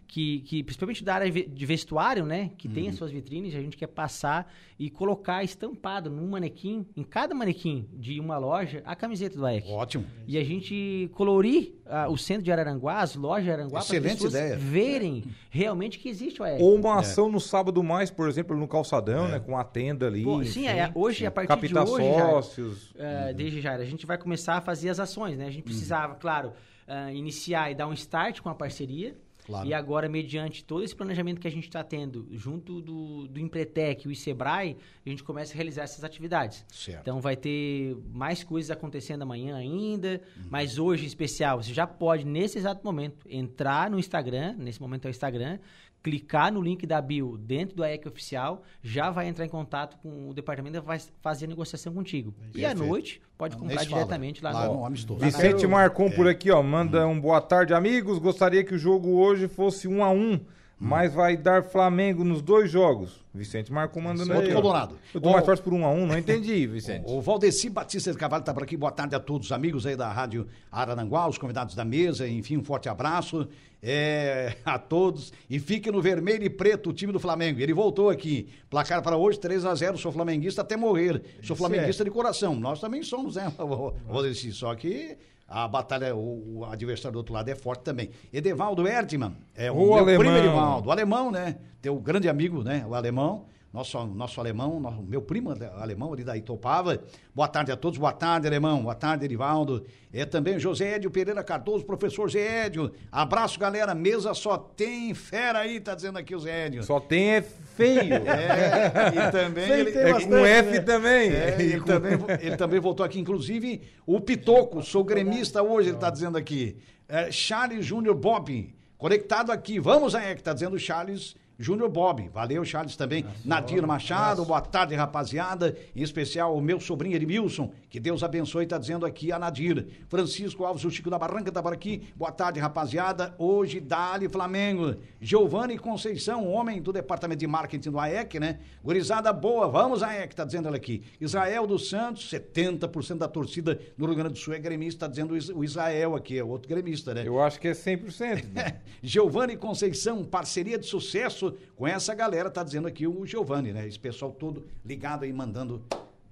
que, que principalmente da área de vestuário, né? Que tem as suas vitrines, a gente quer passar e colocar estampado num manequim, em cada manequim de uma loja, a camiseta do AEC. Ótimo. E a gente colorir ah, o centro de Araranguá, as lojas de Araranguá, para as pessoas ideia. verem realmente que existe o AEC. Ou uma ação no sábado mais, por exemplo, no calçadão, né? Com a tenda ali. Pô, sim, é, hoje, a partir Captar de hoje, Jair, sócios. é, desde já, a gente vai começar a fazer as ações, né? A gente precisava, claro, ah, iniciar e dar um start com a parceria. Claro. E agora, mediante todo esse planejamento que a gente está tendo, junto do, do Empretec e o Sebrae, a gente começa a realizar essas atividades. Certo. Então vai ter mais coisas acontecendo amanhã ainda, mas hoje em especial, você já pode, nesse exato momento, entrar no Instagram, nesse momento é o Instagram, clicar no link da bio dentro do AEC Oficial, já vai entrar em contato com o departamento e vai fazer a negociação contigo. E à noite, pode comprar se fala. diretamente lá, Lá no... no Amistoso. Vicente Marcon É. por aqui, ó, manda um boa tarde, amigos. Gostaria que o jogo hoje fosse um a um, mas vai dar Flamengo nos dois jogos. Vicente Marcon mandando Outro aí. Colorado. Eu tô Ó, mais torce por um a um, não entendi, <laughs> Vicente. O Valdeci Batista de Cavalho está por aqui. Boa tarde a todos os amigos aí da Rádio Araranguá, os convidados da mesa, enfim, um forte abraço é, <laughs> a todos. E fique no vermelho e preto o time do Flamengo. Ele voltou aqui. Placar para hoje, 3 a 0 Sou flamenguista até morrer. Sou flamenguista de coração. Nós também somos, né, <laughs> Valdeci? Só que. A batalha, o, o adversário do outro lado é forte também. Edevaldo Erdmann, é o, O alemão. primo Edivaldo, o alemão, né? Teu grande amigo, né? O alemão. Nosso, nosso alemão, nosso- meu primo ale- alemão ali da Itopava. Boa tarde a todos, boa tarde, alemão, boa tarde, Erivaldo. É também o José Edio Pereira Cardoso, professor Zé Edio. Abraço, galera. Mesa só tem fera aí, tá dizendo aqui o Zé Edio. Só tem é feio. <laughs> É, e também ele, tem É bastante, com F né? também. é, ele, também, ele também voltou aqui, inclusive, o Pitoco, sou gremista hoje, ele está dizendo aqui. É, Charles Júnior Bob, conectado aqui. Vamos aí, que está dizendo o Charles Júnior Bob. Valeu, Charles também. Nadir Machado, boa tarde, rapaziada. Em especial o meu sobrinho Edmilson, que Deus abençoe, está dizendo aqui a Nadir. Francisco Alves, o Chico da Barranca está por aqui. Boa tarde, rapaziada. Hoje, Dali Flamengo. Giovanni Conceição, homem do departamento de marketing do AEC, né? Gurizada boa, vamos AEC, tá dizendo ela aqui. Israel dos Santos, 70% da torcida no Rio Grande do Sul é gremista, tá dizendo o Israel aqui, é outro gremista, né? Eu acho que é 100%. né? <laughs> Giovanni Conceição, parceria de sucesso com essa galera, tá dizendo aqui o Giovanni, né? Esse pessoal todo ligado aí, mandando,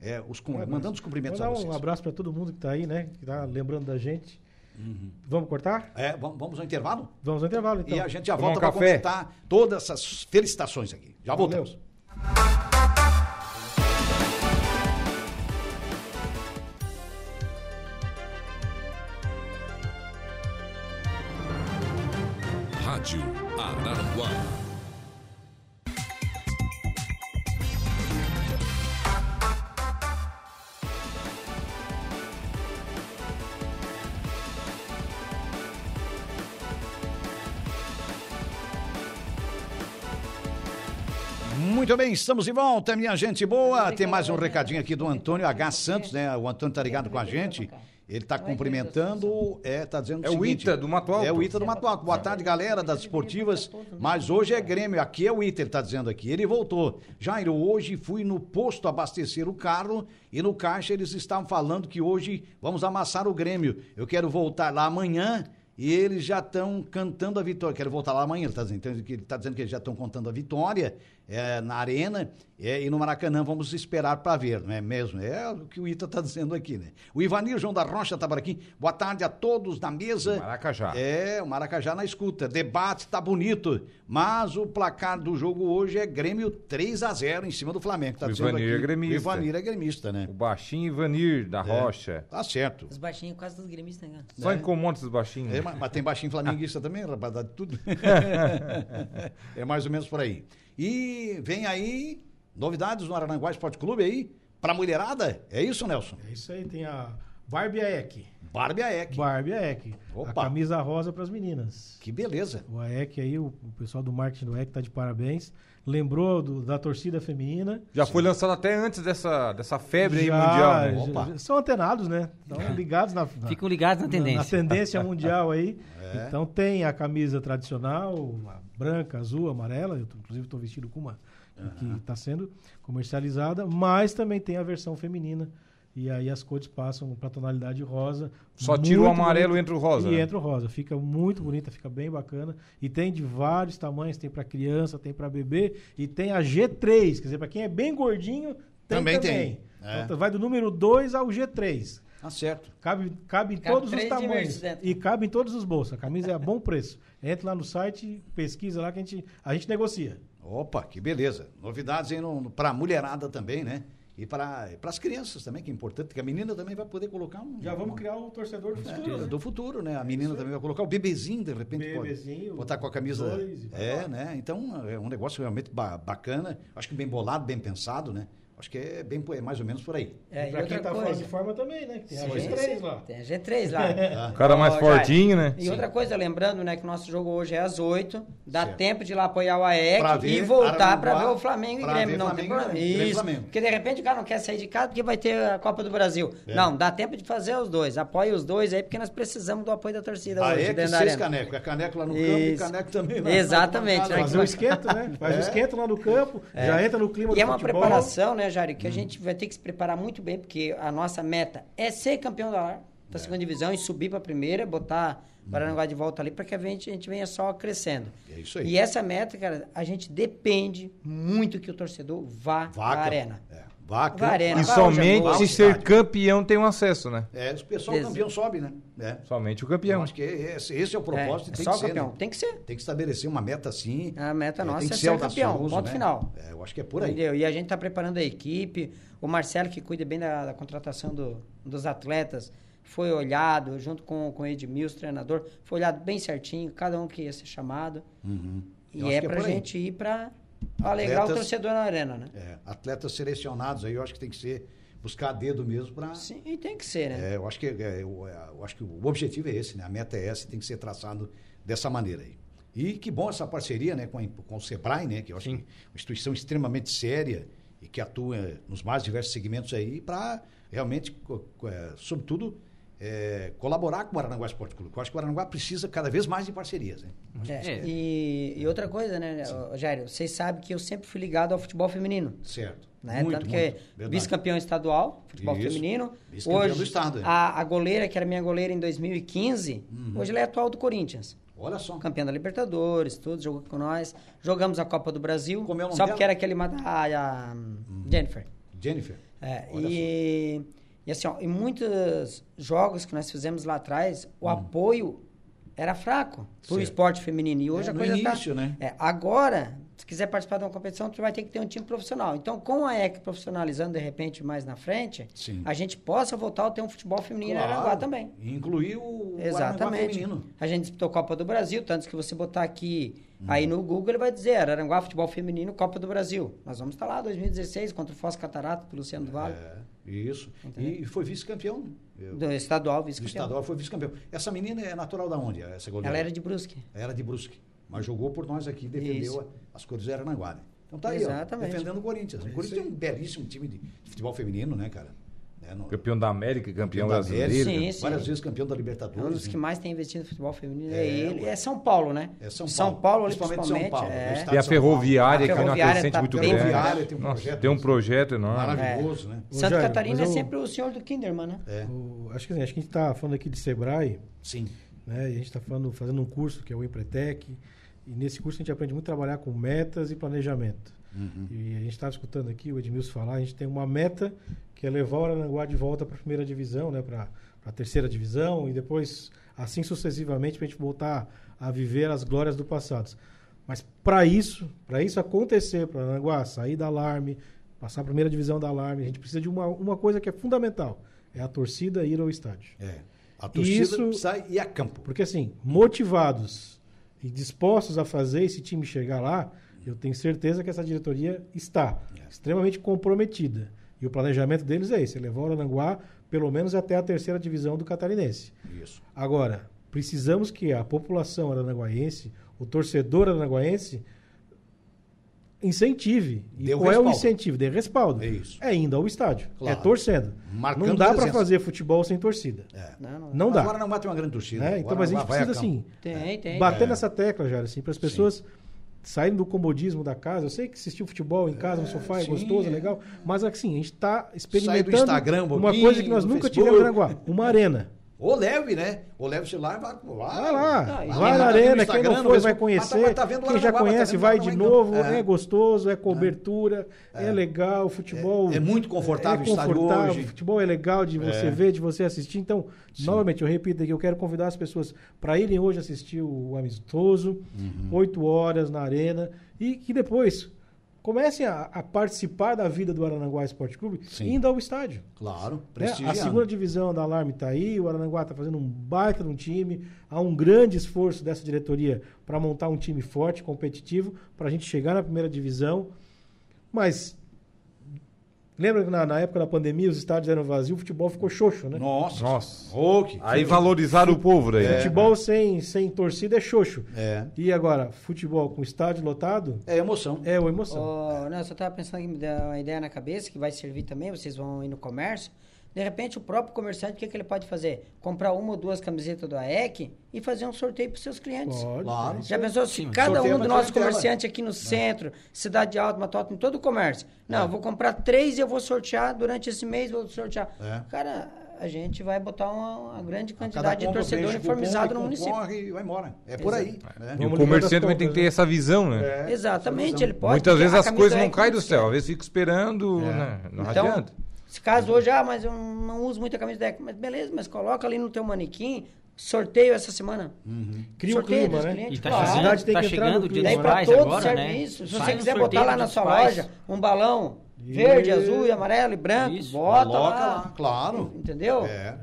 é, os, mandando os cumprimentos a Mandar vocês. um abraço para todo mundo que tá aí, né? Que tá lembrando da gente. Uhum. Vamos cortar? É, vamos, vamos ao intervalo? Vamos ao intervalo, então. e a gente já Tomar um volta para comentar todas essas felicitações aqui. Já Valeu. voltamos. Rádio Araranguá. Muito bem, estamos de volta, minha gente boa. Tem mais um recadinho aqui do Antônio H. Santos, né? O Antônio tá ligado com a gente. Ele tá cumprimentando, é, tá dizendo É o seguinte, Ita do Mato Alto. É o Ita do Mato Alto. Boa tarde, galera das esportivas. Mas hoje é Grêmio, aqui é o Ita, ele tá dizendo aqui. Ele voltou. Jairo, hoje fui no posto abastecer o carro e no caixa eles estavam falando que hoje vamos amassar o Grêmio. Eu quero voltar lá amanhã e eles já estão cantando a vitória. Quero voltar lá amanhã. Ele está dizendo, então, que ele tá dizendo que eles já estão contando a vitória é, na arena é, e no Maracanã vamos esperar para ver, não é mesmo? É o que o Ita está dizendo aqui, né? O Ivanir João da Rocha está por aqui. Boa tarde a todos na mesa. Maracajá. É, o Maracajá na escuta. Debate tá bonito, mas o placar do jogo hoje é Grêmio 3 a 0 em cima do Flamengo. Tá O dizendo Ivanir aqui. é gremista. O Ivanir é gremista, né? O baixinho Ivanir da Rocha. Tá certo. Os baixinhos quase todos gremistas, né? Só incomoda esses baixinhos. É, mas, mas tem baixinho flamenguista também, rapaziada, tudo. <laughs> <laughs> é mais ou menos por aí. E vem aí novidades no Araranguá Esporte Clube aí, pra mulherada? É isso, Nelson? É isso aí, tem a Barbie Aek. Barbie Aek. Barbie Aek. Opa. A camisa rosa para as meninas. Que beleza. O AEC aí, o, o pessoal do marketing do AEC tá de parabéns. Lembrou do- da torcida feminina. Já foi lançado até antes dessa, dessa febre aí Já- mundial, né? já- Opa. já são antenados, né? Estão <laughs> ligados na, na, Ficam ligados na na- tendência. na tendência mundial aí. <laughs> É. Então tem a camisa tradicional, branca, azul, amarela. Eu, inclusive estou vestido com uma que está sendo comercializada, mas também tem a versão feminina. E aí as cores passam para tonalidade rosa. Só tira o amarelo bonita. e entra o rosa. E né? entra o rosa. Fica muito bonita, fica bem bacana. E tem de vários tamanhos, tem para criança, tem para bebê e tem a G3, quer dizer, para quem é bem gordinho, tem Também também. tem. É. Então, vai do número 2 ao G3. Tá certo. Cabe, cabe em Cabe todos os tamanhos. E cabe em todos os bolsos. A camisa é a bom preço. Entra lá no site, pesquisa lá que a gente, a gente negocia. Opa, que beleza. Novidades para a mulherada também, né? E para as crianças também, que é importante, que a menina também vai poder colocar um. Já vamos criar o torcedor do futuro. É, né? do futuro, né? A menina também vai colocar o bebezinho, de repente, Bebezinho, pode botar com a camisa. dois É, né? Então, é um negócio realmente ba- bacana. Acho que bem bolado, bem pensado, né? Acho que é, bem, é mais ou menos por aí. É, e e pra outra quem tá coisa. fora de forma também, né? Que tem a Sim, G3 sim. lá. Tem a G3 lá. <laughs> O cara mais fortinho, né? E outra coisa, lembrando, né, que o nosso jogo hoje é às 8, dá Certo. tempo de ir lá apoiar o AEC Pra ver e voltar para ver o Flamengo e Grêmio. Não Flamengo tem e problema. E Isso. Flamengo. Porque de repente o cara não quer sair de casa porque vai ter a Copa do Brasil. É. Não, dá tempo de fazer os dois. Apoia os dois aí, porque nós precisamos do apoio da torcida hoje. É que dentro da seis arena. caneco. É caneco lá no campo e Isso. caneco também lá. Exatamente, né? Fazer o esquento, né? Faz É. o esquento lá no campo, já entra no clima E do é uma preparação, né, Jário, Hum. que a gente vai ter que se preparar muito bem, porque a nossa meta é ser campeão da, É. da segunda divisão e subir para a primeira, botar o Paranaguá de volta ali, para que a gente, a gente venha só crescendo. É isso aí. E essa meta, cara, a gente depende muito que o torcedor vá Vaca. à arena. É. Vá à arena. E Vai somente se ser campeão tem um acesso, né? É, o pessoal Exa- campeão sobe, né? É. Somente o Eu campeão. acho que esse, esse é o propósito É, tem só que ser. campeão. né? Tem que ser. Tem que estabelecer uma meta assim. A meta É, nossa tem é que ser ser campeão. Ponto né? final. É, eu acho que é por aí. Entendeu? E a gente está preparando a equipe. O Marcelo, que cuida bem da, da contratação do- dos atletas, foi olhado, junto com, com o Edmilson, treinador, foi olhado bem certinho, cada um que ia ser chamado. Uhum. Eu E é é por aí. gente ir para alegrar o Atletas- torcedor na arena, né? É, atletas selecionados aí, eu acho que tem que ser buscar dedo mesmo para. Sim, e tem que ser, né? É, eu acho que é, eu, é, eu acho que o objetivo é esse, né? A meta é essa, e tem que ser traçado dessa maneira aí. E que bom essa parceria, né, com, a- com o Sebrae, né, que eu acho que é uma instituição extremamente séria e que atua nos mais diversos segmentos aí para realmente, eh, sobretudo, eh, colaborar com o Aranaguá Esporte Clube. Eu acho que o Aranaguá precisa cada vez mais de parcerias, né? É, É. E, e outra coisa, né, ô, Jairo? Vocês sabem que eu sempre fui ligado ao futebol feminino. Certo. Né? Muito, Tanto que muito. Vice-campeão estadual, futebol Isso. feminino. Vice-campeão Hoje, do estado, é. a, a goleira, que era minha goleira em 2015, Uhum. hoje ela é atual do Corinthians. Olha só. Campeã da Libertadores, tudo, jogou com nós. Jogamos a Copa do Brasil. Como é o nome só dela? porque era aquele uma a, a Jennifer. Jennifer. É, Olha e, e assim, ó, em muitos jogos que nós fizemos lá atrás, o apoio era fraco pro Hum. Certo. esporte feminino. E hoje É, a coisa início, tá... né? É, agora, se quiser participar de uma competição, tu vai ter que ter um time profissional. Então, com a EC profissionalizando de repente mais na frente, Sim. a gente possa voltar a ter um futebol feminino em Aranguá também. Incluir o Exatamente. feminino. A gente disputou Copa do Brasil, tanto que você botar aqui Hum. aí no Google, ele vai dizer Araranguá Futebol Feminino Copa do Brasil. Nós vamos estar lá 2016 contra o Foz Catarato, pro Luciano do Vale. É, isso. E foi vice-campeão. Do estadual, Do vice-campeão. estadual foi vice-campeão. Essa menina é natural da onde, essa goleira? Ela era de Brusque. Era de Brusque. Mas jogou por nós aqui, defendeu a- as cores do Aranaguá, né? Então tá aí, ó, defendendo o Corinthians. O Corinthians tem um belíssimo time de futebol feminino, né, cara? Né, no- Campeão da América, campeão, da brasileiro. América, Sim, sim. várias vezes campeão da É um Libertadores. dos que né? mais tem investido no futebol feminino. É, É, ele. É São Paulo, né? É São São Paulo. Paulo, ali, Principalmente principalmente. São Paulo, é. Tem a São Paulo. ferroviária, A que não ferroviária acrescente tá muito grande. Ferroviária tem um Nossa, projeto tem um projeto enorme. maravilhoso, né? Ô, Santa Jair, Catarina é eu- sempre o senhor do Kinderman, né? É, O- acho que assim, acho que a gente está falando aqui de Sebrae, sim. né? E a gente está falando, fazendo um curso que é o Empretec. E nesse curso a gente aprende muito a trabalhar com metas e planejamento. Uhum. E a gente estava escutando aqui o Edmilson falar, a gente tem uma meta que é levar o Aranguá de volta para a primeira divisão, né? Para a terceira divisão e depois assim sucessivamente para a gente voltar a viver as glórias do passado. Mas para isso, para isso acontecer, para Aranguá sair da alarme, passar a primeira divisão da alarme, a gente precisa de uma, uma coisa que é fundamental, é a torcida ir ao estádio. É. A torcida Isso- sai e a campo. Porque assim, motivados e dispostos a fazer esse time chegar lá, eu tenho certeza que essa diretoria está É. extremamente comprometida. E o planejamento deles é esse, é levar o Aranguá pelo menos até a terceira divisão do catarinense. Isso. Agora, precisamos que a população aranaguaense, o torcedor aranaguaense, incentive. E qual é o respaldo. incentivo? Dê respaldo. É isso. É indo ao estádio. Claro. É torcendo. Marcando não dá para fazer futebol sem torcida. É. Não, não. Não dá. Agora não vai ter uma grande torcida. Agora Então, mas a gente a precisa, campo. assim, Tem, tem. bater É. nessa tecla, já, assim, para as pessoas saírem do comodismo da casa. Eu sei que assistir futebol em casa, no sofá, é sim, gostoso, é é. legal, mas assim, a gente está experimentando um uma coisa que nós nunca Facebook. tivemos em Aranguá, uma arena. Ou leve, né? Ou leve o celular e vai, vai, Vai lá, e vai lá na arena, quem não foi vai Facebook, conhecer, mas tá- tá quem já tá conhece vendo vai de no novo, Aranguá. é gostoso, é cobertura, é legal, o futebol... É- é muito confortável o estádio confortável, hoje. O futebol é legal de você É. ver, de você assistir, então, novamente, eu repito aqui, eu quero convidar as pessoas para irem hoje assistir o amistoso, Uhum. oito horas na arena, e que depois comecem a, a participar da vida do Arananguá Esporte Clube Sim. indo ao estádio. Claro, Né? A segunda divisão da Alarme está aí, o Aranaguá está fazendo um baita de um time. Há um grande esforço dessa diretoria para montar um time forte, competitivo, para a gente chegar na primeira divisão. Mas lembra que na, na época da pandemia os estádios eram vazios, o futebol ficou xoxo, né? Nossa. Nossa. Que- Aí valorizaram o povo né? Futebol sem, sem torcida é xoxo. É. E agora, futebol com estádio lotado É emoção. é uma emoção. Ô, não, eu só estava pensando que me deu uma ideia na cabeça que vai servir também, vocês vão ir no comércio. De repente, o próprio comerciante, o que, que ele pode fazer? Comprar uma ou duas camisetas do AEC e fazer um sorteio para os seus clientes. Pode. Claro. Já pensou se Sim, cada um dos nossos comerciantes aqui no centro, Cidade Alta, Matota, em todo o comércio. Não, eu vou comprar três e eu vou sortear durante esse mês, vou sortear. É. Cara, a gente vai botar uma, uma grande quantidade de torcedor uniformizado no município. concorre e vai embora. É por aí. né? E o comerciante também tem que ter essa visão, né? É. Exatamente, ele pode. Muitas vezes as coisas é não caem do céu, às vezes fica esperando, É. né? Não Então, adianta. Se caso hoje, ah, mas eu não uso muito a camisa da ECA. Mas beleza, mas coloca ali no teu manequim, sorteio essa semana. Cria o Sorteio clima, né? clientes, E tá claro. A chegando, cidade tem tá que chegando no o dia dos para pais agora, né? isso. Se Sai você quiser botar lá na sua Pais. loja um balão Isso. verde, azul e amarelo e branco, Isso. bota Coloca lá. lá, claro. Entendeu? É.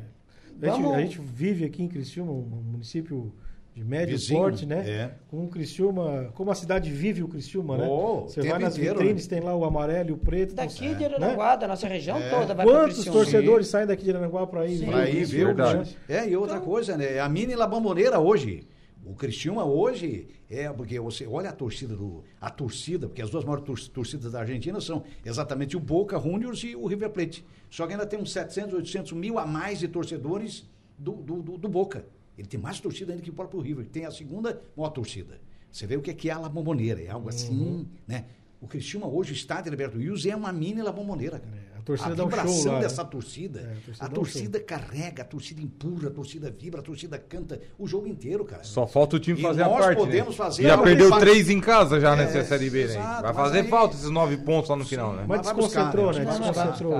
A gente, a gente vive aqui em Criciúma, um município de médio Vizinho, porte, né? é. Com o Criciúma, como a cidade vive o Criciúma, né? Oh, Você o vai nas inteiro, vitrines, tem lá o amarelo e o preto. então, Daqui de Aranaguá, da nossa região É. toda, vai para Quantos Criciúma. torcedores saem daqui de Aranaguá para ir Sim. o ir ver Criciúma, o Verdade. né? É, e outra coisa, né? A mini La Bamboneira hoje. O Cristiúma hoje é porque você olha a torcida do a torcida, porque as duas maiores tor- torcidas da Argentina são exatamente o Boca Juniors e o River Plate. Só que ainda tem uns 700, 800 mil a mais de torcedores do, do, do- do Boca. Ele tem mais torcida ainda que o próprio River, que tem a segunda maior torcida. Você vê o que é, que é a La Bombonera, é algo assim, né? O Cristiúma hoje, o estádio Alberto Wilson, é uma mini La Bombonera, cara. É, a torcida dá um show vibração lá, né? dessa torcida, É, a torcida a dá um torcida carrega, a torcida empurra, a torcida vibra, a torcida canta o jogo inteiro, cara. Só falta o time E fazer a nós parte. podemos né? fazer Já perdeu que três em casa já É, nessa Série B, né? exato, Vai fazer aí- falta esses nove pontos lá no final, né? Mas Mas vai buscar, desconcentrou, né? né? Vai buscar. Desconcentrou.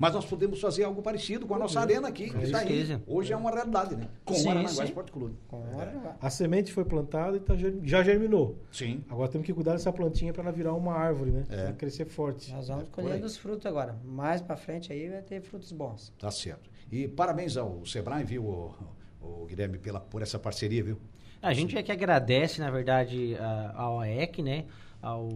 É, mas nós podemos fazer algo parecido com a nossa arena aqui, que está aí. Hoje é uma realidade, né? Com Sim, o Aranaguá. Esporte Clube. Com Aranaguá. A semente foi plantada e tá já germinou. Sim. Agora temos que cuidar dessa plantinha para ela virar uma árvore, né? É. Pra crescer forte. Nós vamos aí. colhendo os frutos agora. Mais pra frente aí vai ter frutos bons. Tá certo. E parabéns ao Sebrae, viu, o, o Guilherme, pela, por essa parceria, viu? A gente é que agradece, na verdade, a- ao AEC, né? Ao,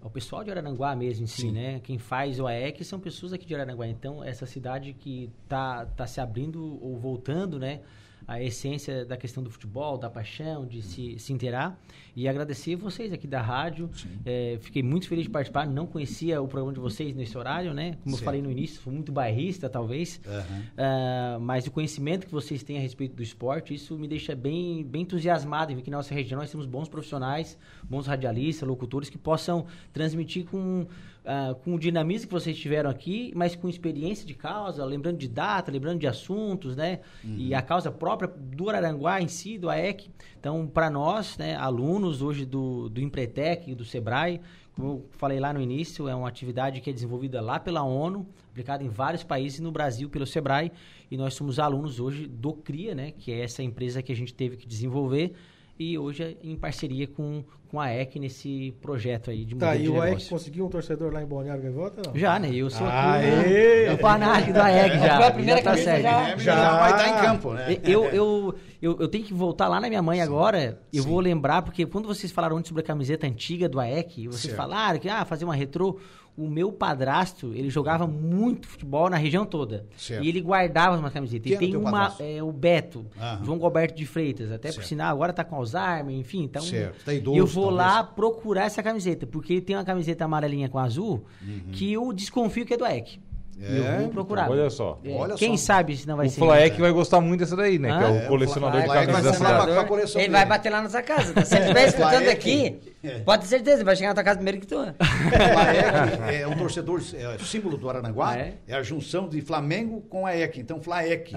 ao pessoal de Araranguá mesmo em si, Sim. né? Quem faz o AEC são pessoas aqui de Araranguá. Então, essa cidade que tá, tá se abrindo ou voltando, né? A essência da questão do futebol, da paixão, de se, se inteirar. E agradecer vocês aqui da rádio. É, fiquei muito feliz de participar. Não conhecia o programa de vocês nesse horário, né? Como Certo. eu falei no início, fui muito bairrista, talvez. Aham. Ah, mas o conhecimento que vocês têm a respeito do esporte, isso me deixa bem, bem entusiasmado em ver que na nossa região nós temos bons profissionais, bons radialistas, locutores que possam transmitir com, ah, com o dinamismo que vocês tiveram aqui, mas com experiência de causa, lembrando de data, lembrando de assuntos, né? E a causa própria do Araranguá em si, do AEC. Então, para nós, né, alunos hoje do, do Empretec, do Sebrae, como eu falei lá no início, é uma atividade que é desenvolvida lá pela ONU, aplicada em vários países no Brasil pelo Sebrae, e nós somos alunos hoje do CRIA, né, que é essa empresa que a gente teve que desenvolver, e hoje é em parceria com, com a EC nesse projeto aí de Tá, modelo e de o AEC negócio. conseguiu um torcedor lá em Balneário Gaivota? Não? Já, né? Eu sou Aê! aqui o fanático da EC já. Foi a primeira já tá certo. já. Guilherme já, vai estar em campo, né? Eu, eu, eu, eu tenho que voltar lá na minha mãe agora. Eu vou lembrar, porque quando vocês falaram antes sobre a camiseta antiga do AEC, vocês Certo. falaram que ah, fazer uma retrô. O meu padrasto, ele jogava muito futebol na região toda. Certo. E ele guardava umas camisetas. E tem uma, é, o Beto, Aham. João Roberto de Freitas. Até por Certo. sinal, agora tá com Alzheimer, enfim. Então, Certo, tá idoso, eu vou talvez. lá procurar essa camiseta, porque ele tem uma camiseta amarelinha com azul Uhum. que eu desconfio que é do AEC. E eu É? vou procurar. Olha só. É, Olha Quem só. sabe se não vai O ser. Flaek vai gostar muito dessa daí, né? Ah, que é o é, o colecionador de Flaek vai camisas da cidade. ele dele. vai bater lá na sua casa. tá? Se ele estiver escutando Flaek. aqui, É. pode ter certeza, ele vai chegar na tua casa primeiro que tu. Flaek é um torcedor, é símbolo do Arananguá, Ah, é? é? a junção de Flamengo com a EC, então Flaek.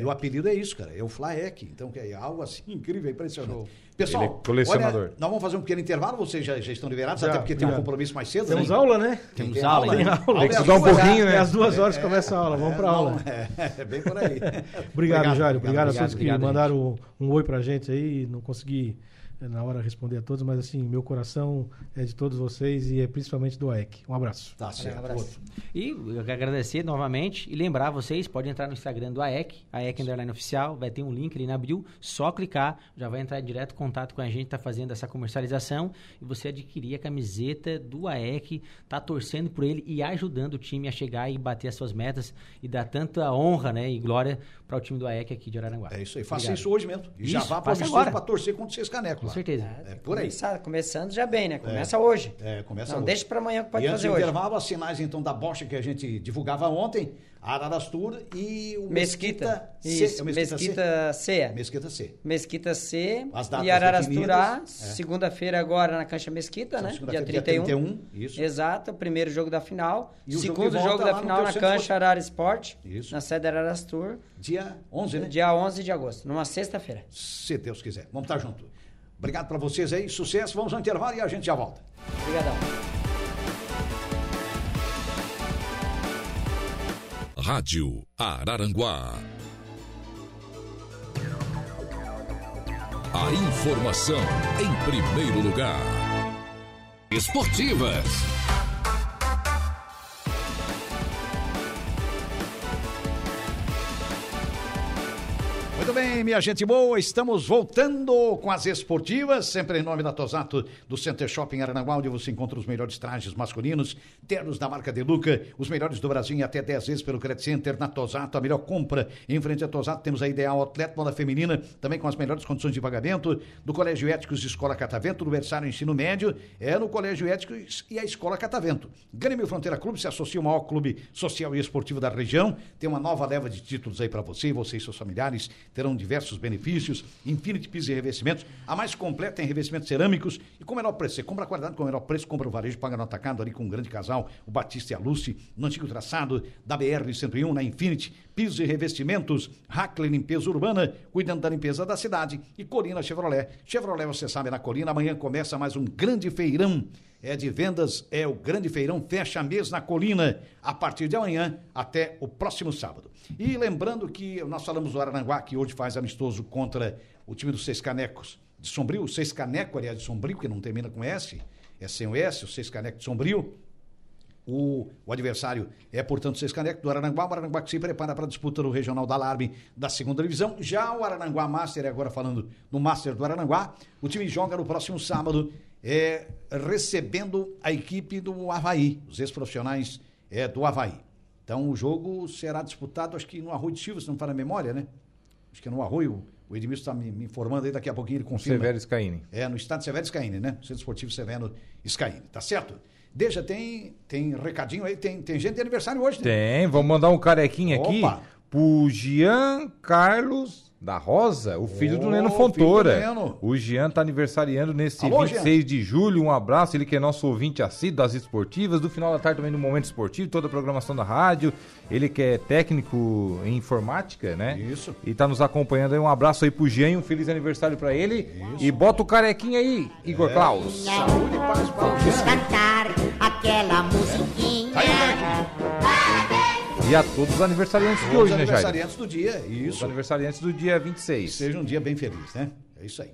E o apelido é isso, cara, é o Flaek, então que é algo assim incrível, é impressionante. Pessoal, Ele é colecionador. olha, nós vamos fazer um pequeno intervalo, vocês já, já estão liberados, Já, até porque tem um já. compromisso mais cedo. Temos né? aula, né? Temos Tem aula, né? hein? Tem Tem que é estudar um às duas, pouquinho, É né? às duas horas começa a aula, vamos pra não, aula. É, <laughs> é bem por aí. Obrigado, Jário. Obrigado, a obrigado, todos que obrigado, mandaram um, um oi pra gente aí. Não consegui na hora responder a todos, mas assim, meu coração é de todos vocês e é principalmente do AEC. Um abraço. Tá certo. abraço. outro. E eu quero agradecer novamente e lembrar vocês, podem entrar no Instagram do AEC, AEC Underline Oficial, vai ter um link ali na bio, só clicar, já vai entrar em direto contato com a gente, tá fazendo essa comercialização e você adquirir a camiseta do AEC, tá torcendo por ele e ajudando o time a chegar e bater as suas metas e dar tanta honra, né, e glória para o time do AEC aqui de Araranguá. É isso aí, faça isso hoje mesmo. E já Isso, vá para para torcer contra os seis canecos Com certeza. É por aí. Começar- começando já bem, né? Começa hoje. É, começa Não hoje. deixa pra amanhã que pode e fazer hoje. intervalo, as sinais então da Bosch que a gente divulgava ontem, Ararastur e o Mesquita. C. Isso, É o Mesquita, Mesquita C. C? Mesquita C. Mesquita C As datas e Ararastura A. definidas, é. Segunda-feira agora na Cancha Mesquita, né? Dia Segunda-feira, 31. dia 31, isso. Exato, primeiro jogo da final. E o jogo Segundo jogo lá da final na Cancha esportivo. Arara Sport. Isso. Na sede da Ararastur. Dia 11, né? Dia 11 de agosto, numa sexta-feira. Se Deus quiser. Vamos estar junto. Obrigado para vocês aí, sucesso. Vamos ao intervalo e a gente já volta. Obrigadão. Rádio Araranguá. A informação em primeiro lugar. Esportivas. Muito bem, minha gente boa, estamos voltando com as esportivas, sempre em nome da Tosato, do Center Shopping Aranaguá, onde você encontra os melhores trajes masculinos, ternos da marca Deluca, os melhores do Brasil em até 10 vezes pelo Credit Center, na Tosato, a melhor compra. Em frente à Tosato temos a Ideal Atleta Moda Feminina, também com as melhores condições de pagamento, do Colégio Éticos Escola Catavento, do Versário Ensino Médio, é no Colégio Éticos e a Escola Catavento. Grêmio Fronteira Clube se associa ao maior clube social e esportivo da região, tem uma nova leva de títulos aí para você, você e seus familiares terão diversos benefícios. Infinity Pisos e Revestimentos, a mais completa em revestimentos cerâmicos e com menor preço. Você compra qualidade com menor preço, compra o varejo, paga no atacado ali com um grande casal, o Batista e a Lucy, no antigo traçado da BR-101, na Infinity. Pisos e revestimentos, Hackley Limpeza Urbana, cuidando da limpeza da cidade e Colina Chevrolet. Chevrolet, você sabe, na Colina, amanhã começa mais um grande feirão é de vendas, é o Grande Feirão Fecha Mês na Colina, a partir de amanhã até o próximo sábado. E lembrando que nós falamos do Arananguá, que hoje faz amistoso contra o time dos Seis Canecos de Sombrio, o Seis Caneco, aliás, de Sombrio, que não termina com S, é sem o S, o Seis Caneco de Sombrio. O, o adversário é, portanto, Seis Caneco do Arananguá. O Arananguá que se prepara para a disputa do Regional da Alarme da segunda divisão. Já o Arananguá Master, agora falando do Master do Arananguá, o time joga no próximo sábado, é, recebendo a equipe do Havaí, os ex-profissionais é, do Havaí. Então o jogo será disputado, acho que no Arroio de Silva, se não for a memória, né? Acho que é no Arroio. O Edmilson está me, me informando aí, daqui a pouquinho ele confirma. Severo Scaini. É, no estádio Severo Scaini, né? Centro Esportivo Severo Scaini, tá certo? Deixa, tem, tem recadinho aí, tem, tem gente de aniversário hoje, né? Tem, vamos mandar um carequinho aqui Opa. pro Jean Carlos da Rosa, o filho do Ô, Neno Fontoura. do Neno. O Jean tá aniversariando nesse Alô, 26 de julho. Um abraço, ele que é nosso ouvinte assíduo das esportivas, do final da tarde também do Momento Esportivo, toda a programação da rádio. Ele que é técnico em informática, né? Isso. E tá nos acompanhando aí. Um abraço aí pro Jean e um feliz aniversário pra ele. E bota o carequinho aí, Igor Klaus. Saúde e paz para o Jean. E a todos os aniversariantes de hoje, os né, Jair? aniversariantes do dia, Os isso. aniversariantes do dia 26. Seja um dia bem feliz, né? É isso aí.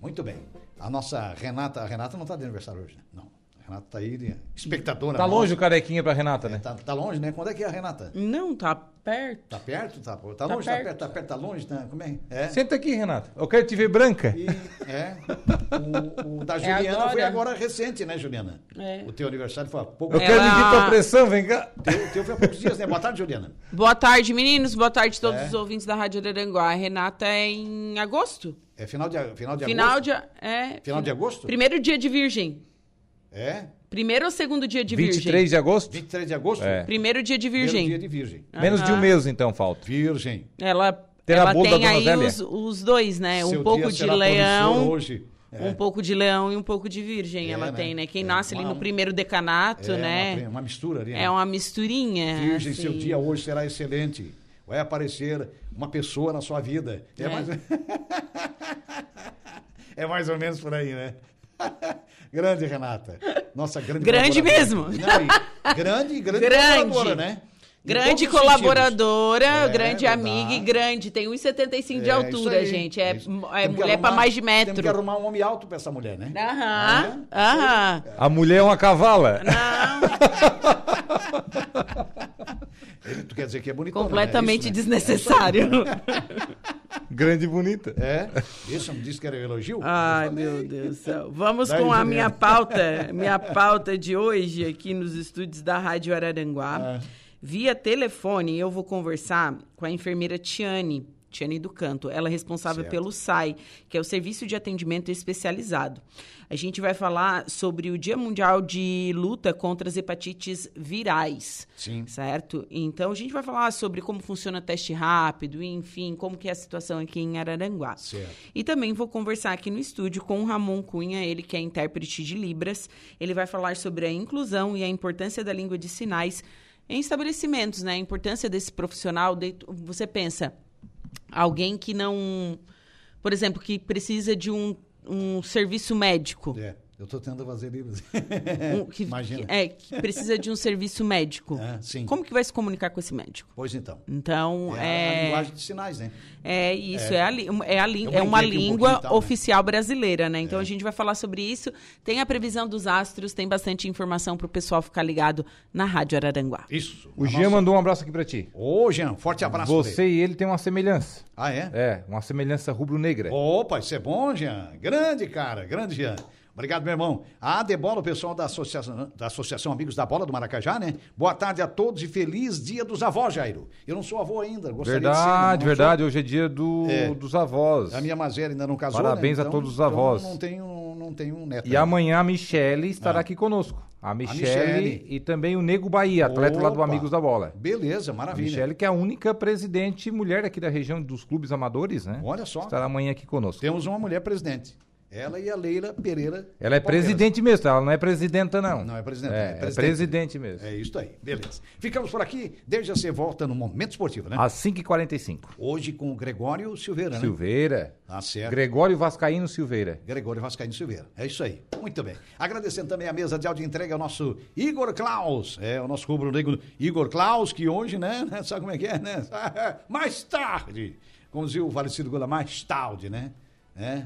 Muito bem. A nossa Renata, a Renata não está de aniversário hoje, né? Não. Renata está aí, de espectadora. Tá nossa. longe o carequinha pra Renata, É, né? tá, tá longe, né? Quando é que é a Renata? Não, tá perto. Tá perto? Tá, tá longe? Tá perto. Tá perto? Tá longe? Tá, como é? É. Senta aqui, Renata. Eu quero te ver branca. E, é. O, o da Juliana agora. foi agora recente, né, Juliana? É. O teu aniversário foi há pouco Eu Ela- quero medir tua pressão, vem cá. O teu, teu foi há poucos dias, né? Boa tarde, Juliana. Boa tarde, meninos. Boa tarde a todos É. os ouvintes da Rádio Araranguá. A Renata é em agosto. É final de, final de Final agosto? de, é, Final de agosto? Primeiro dia de Virgem. É? Primeiro ou segundo dia de Virgem? 23 de agosto? 23 de agosto? É. Primeiro dia de Primeiro Virgem. dia de virgem. Menos de um Aham. mês, então, falta. Virgem. Ela, Terá ela tem aí os, os dois, né? Seu um pouco de leão, hoje. É. um pouco de leão e um pouco de virgem. É, ela né? tem, né? Quem É, nasce ali no primeiro decanato, É, né? Uma, uma mistura ali. né? É uma misturinha. Virgem, seu assim. dia hoje será excelente. Vai aparecer uma pessoa na sua vida. É, É. mais... <laughs> é mais ou menos por aí, né? <laughs> grande, Renata. Nossa, grande Grande colaboradora. mesmo. Não, e grande, grande, <laughs> Grande. colaboradora, né? Em Grande colaboradora, É, grande verdade. amiga e grande. Tem 1,75 de É, altura, isso aí. gente. É, é que mulher pra arrumar- mais de Temos que metro. arrumar um homem alto pra essa mulher, né? Aham, aham. A mulher é uma cavala. Ele, <laughs> <laughs> tu quer dizer que é bonito? Completamente né? desnecessário. <laughs> Grande e bonita. É? Isso não disse que era elogio? Ai, meu Deus do céu. Vamos Daí, com a Juliana. minha pauta, <laughs> minha pauta de hoje aqui nos estúdios da Rádio Araranguá. É. Via telefone, eu vou conversar com a enfermeira Tiane, Tiane do Canto. Ela é responsável Certo. pelo SAI, que é o Serviço de Atendimento Especializado. A gente vai falar sobre o Dia Mundial de Luta contra as Hepatites Virais. Sim. Certo? Então, a gente vai falar sobre como funciona o teste rápido, enfim, como que é a situação aqui em Araranguá. Certo. E também vou conversar aqui no estúdio com o Ramon Cunha, ele que é intérprete de Libras. Ele vai falar sobre a inclusão e a importância da língua de sinais em estabelecimentos, né? A importância desse profissional. de- você pensa, alguém que não. Por exemplo, que precisa de um, um serviço médico. É, eu tô tentando fazer livros. Um- <laughs> que, Imagina. que- é, que precisa de um serviço médico. É, sim. Como que vai se comunicar com esse médico? Pois então. Então, É, a- a, é... linguagem de sinais, né? É isso, É. é, a, é, a Eu é uma um língua e tal, né? oficial brasileira, né? Então a gente vai falar sobre isso. Tem a previsão dos astros, tem bastante informação para o pessoal ficar ligado na Rádio Araranguá. Isso. O A Jean nossa- mandou um abraço aqui pra ti. Ô, Jean, forte abraço. Você e ele têm uma semelhança. Ah, é? É, uma semelhança rubro-negra. Opa, isso é bom, Jean. Grande, cara. Grande, Jean. Obrigado, meu irmão. A Debola, o pessoal da Associação, da Associação Amigos da Bola do Maracajá, né? Boa tarde a todos e feliz dia dos avós, Jairo. Eu não sou avô ainda, gostaria de ser. Verdade, verdade. Hoje é dia do, É. dos avós. A minha velha ainda não casou, Parabéns né? a todos os avós. Então não tenho, não tenho um neto. E ainda. amanhã a Michele estará Ah. aqui conosco. A Michele, Michele. e também o Nego Bahia, atleta lá do Opa. Amigos da Bola. Beleza, A maravilha. Michele, que é a única presidente mulher aqui da região dos clubes amadores, né? Olha só. Estará amanhã aqui conosco. Temos uma mulher presidente. Ela e a Leila Pereira. Ela é Palmeiras. presidente mesmo, ela não é presidenta, não. Não é presidente, É, é é presidente. presidente mesmo. É isso aí, beleza. Ficamos por aqui, desde você volta no Momento Esportivo, né? Às 5h45. Hoje com o Gregório Silveira, né? Silveira. Tá certo. Gregório Vascaíno Silveira. Gregório Vascaíno Silveira. É isso aí. Muito bem. Agradecendo também a mesa de áudio entrega ao nosso Igor Klaus. É, o nosso rubro-negro Igor Klaus, que hoje, né? Sabe como é que é, né? <laughs> Mais tarde. Como dizia o falecido Gola, mais tarde, né? É,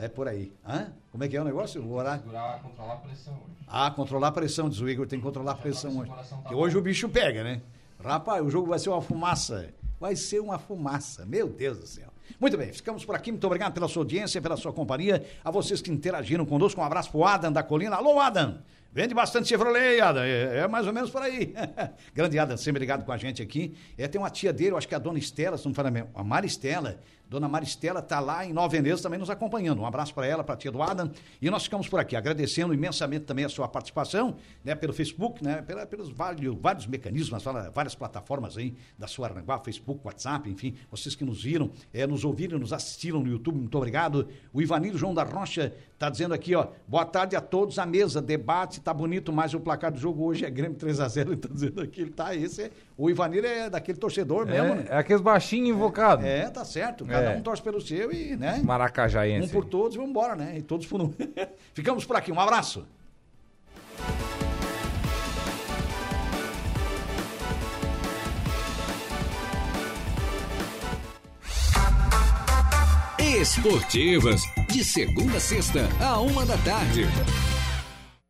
é por aí. Hã? Como é que é o negócio? O horário? Segurar, controlar a pressão hoje. Ah, controlar a pressão, diz o Igor, tem que controlar a pressão hoje. tá bom. hoje o bicho pega, né? Rapaz, o jogo vai ser uma fumaça. Vai ser uma fumaça, meu Deus do céu. Muito bem, ficamos por aqui. Muito obrigado pela sua audiência, pela sua companhia. A vocês que interagiram conosco, um abraço pro Adam da Colina. Alô, Adam! Vende bastante Chevrolet, Adam. É, é mais ou menos por aí. <laughs> Grande Adam, sempre ligado com a gente aqui. É, tem uma tia dele, eu acho que é a dona Estela, se não me fala mesmo, a Maristela. Dona Maristela tá lá em Nova Veneza também nos acompanhando. Um abraço para ela, para a tia do Adam. E nós ficamos por aqui, agradecendo imensamente também a sua participação, né, pelo Facebook, né, pela, pelos vários, vários mecanismos, várias- plataformas aí da sua Aranguá, Facebook, WhatsApp, enfim, vocês que nos viram, é, nos ouviram, nos assistiram no YouTube, muito obrigado. O Ivanildo João da Rocha tá dizendo aqui, ó, boa tarde a todos, a mesa, debate, tá bonito, mas o placar do jogo hoje é Grêmio 3x0, ele tá dizendo aqui, ele tá, esse é, o Ivanildo é daquele torcedor mesmo, né? É, é aqueles baixinhos invocados. É, tá certo. Cada É. um torce pelo seu e, né? Maracajaense. Um por todos e vamos embora, né? E todos por um. <laughs> Ficamos por aqui. Um abraço. Esportivas, de segunda a sexta, a uma da tarde.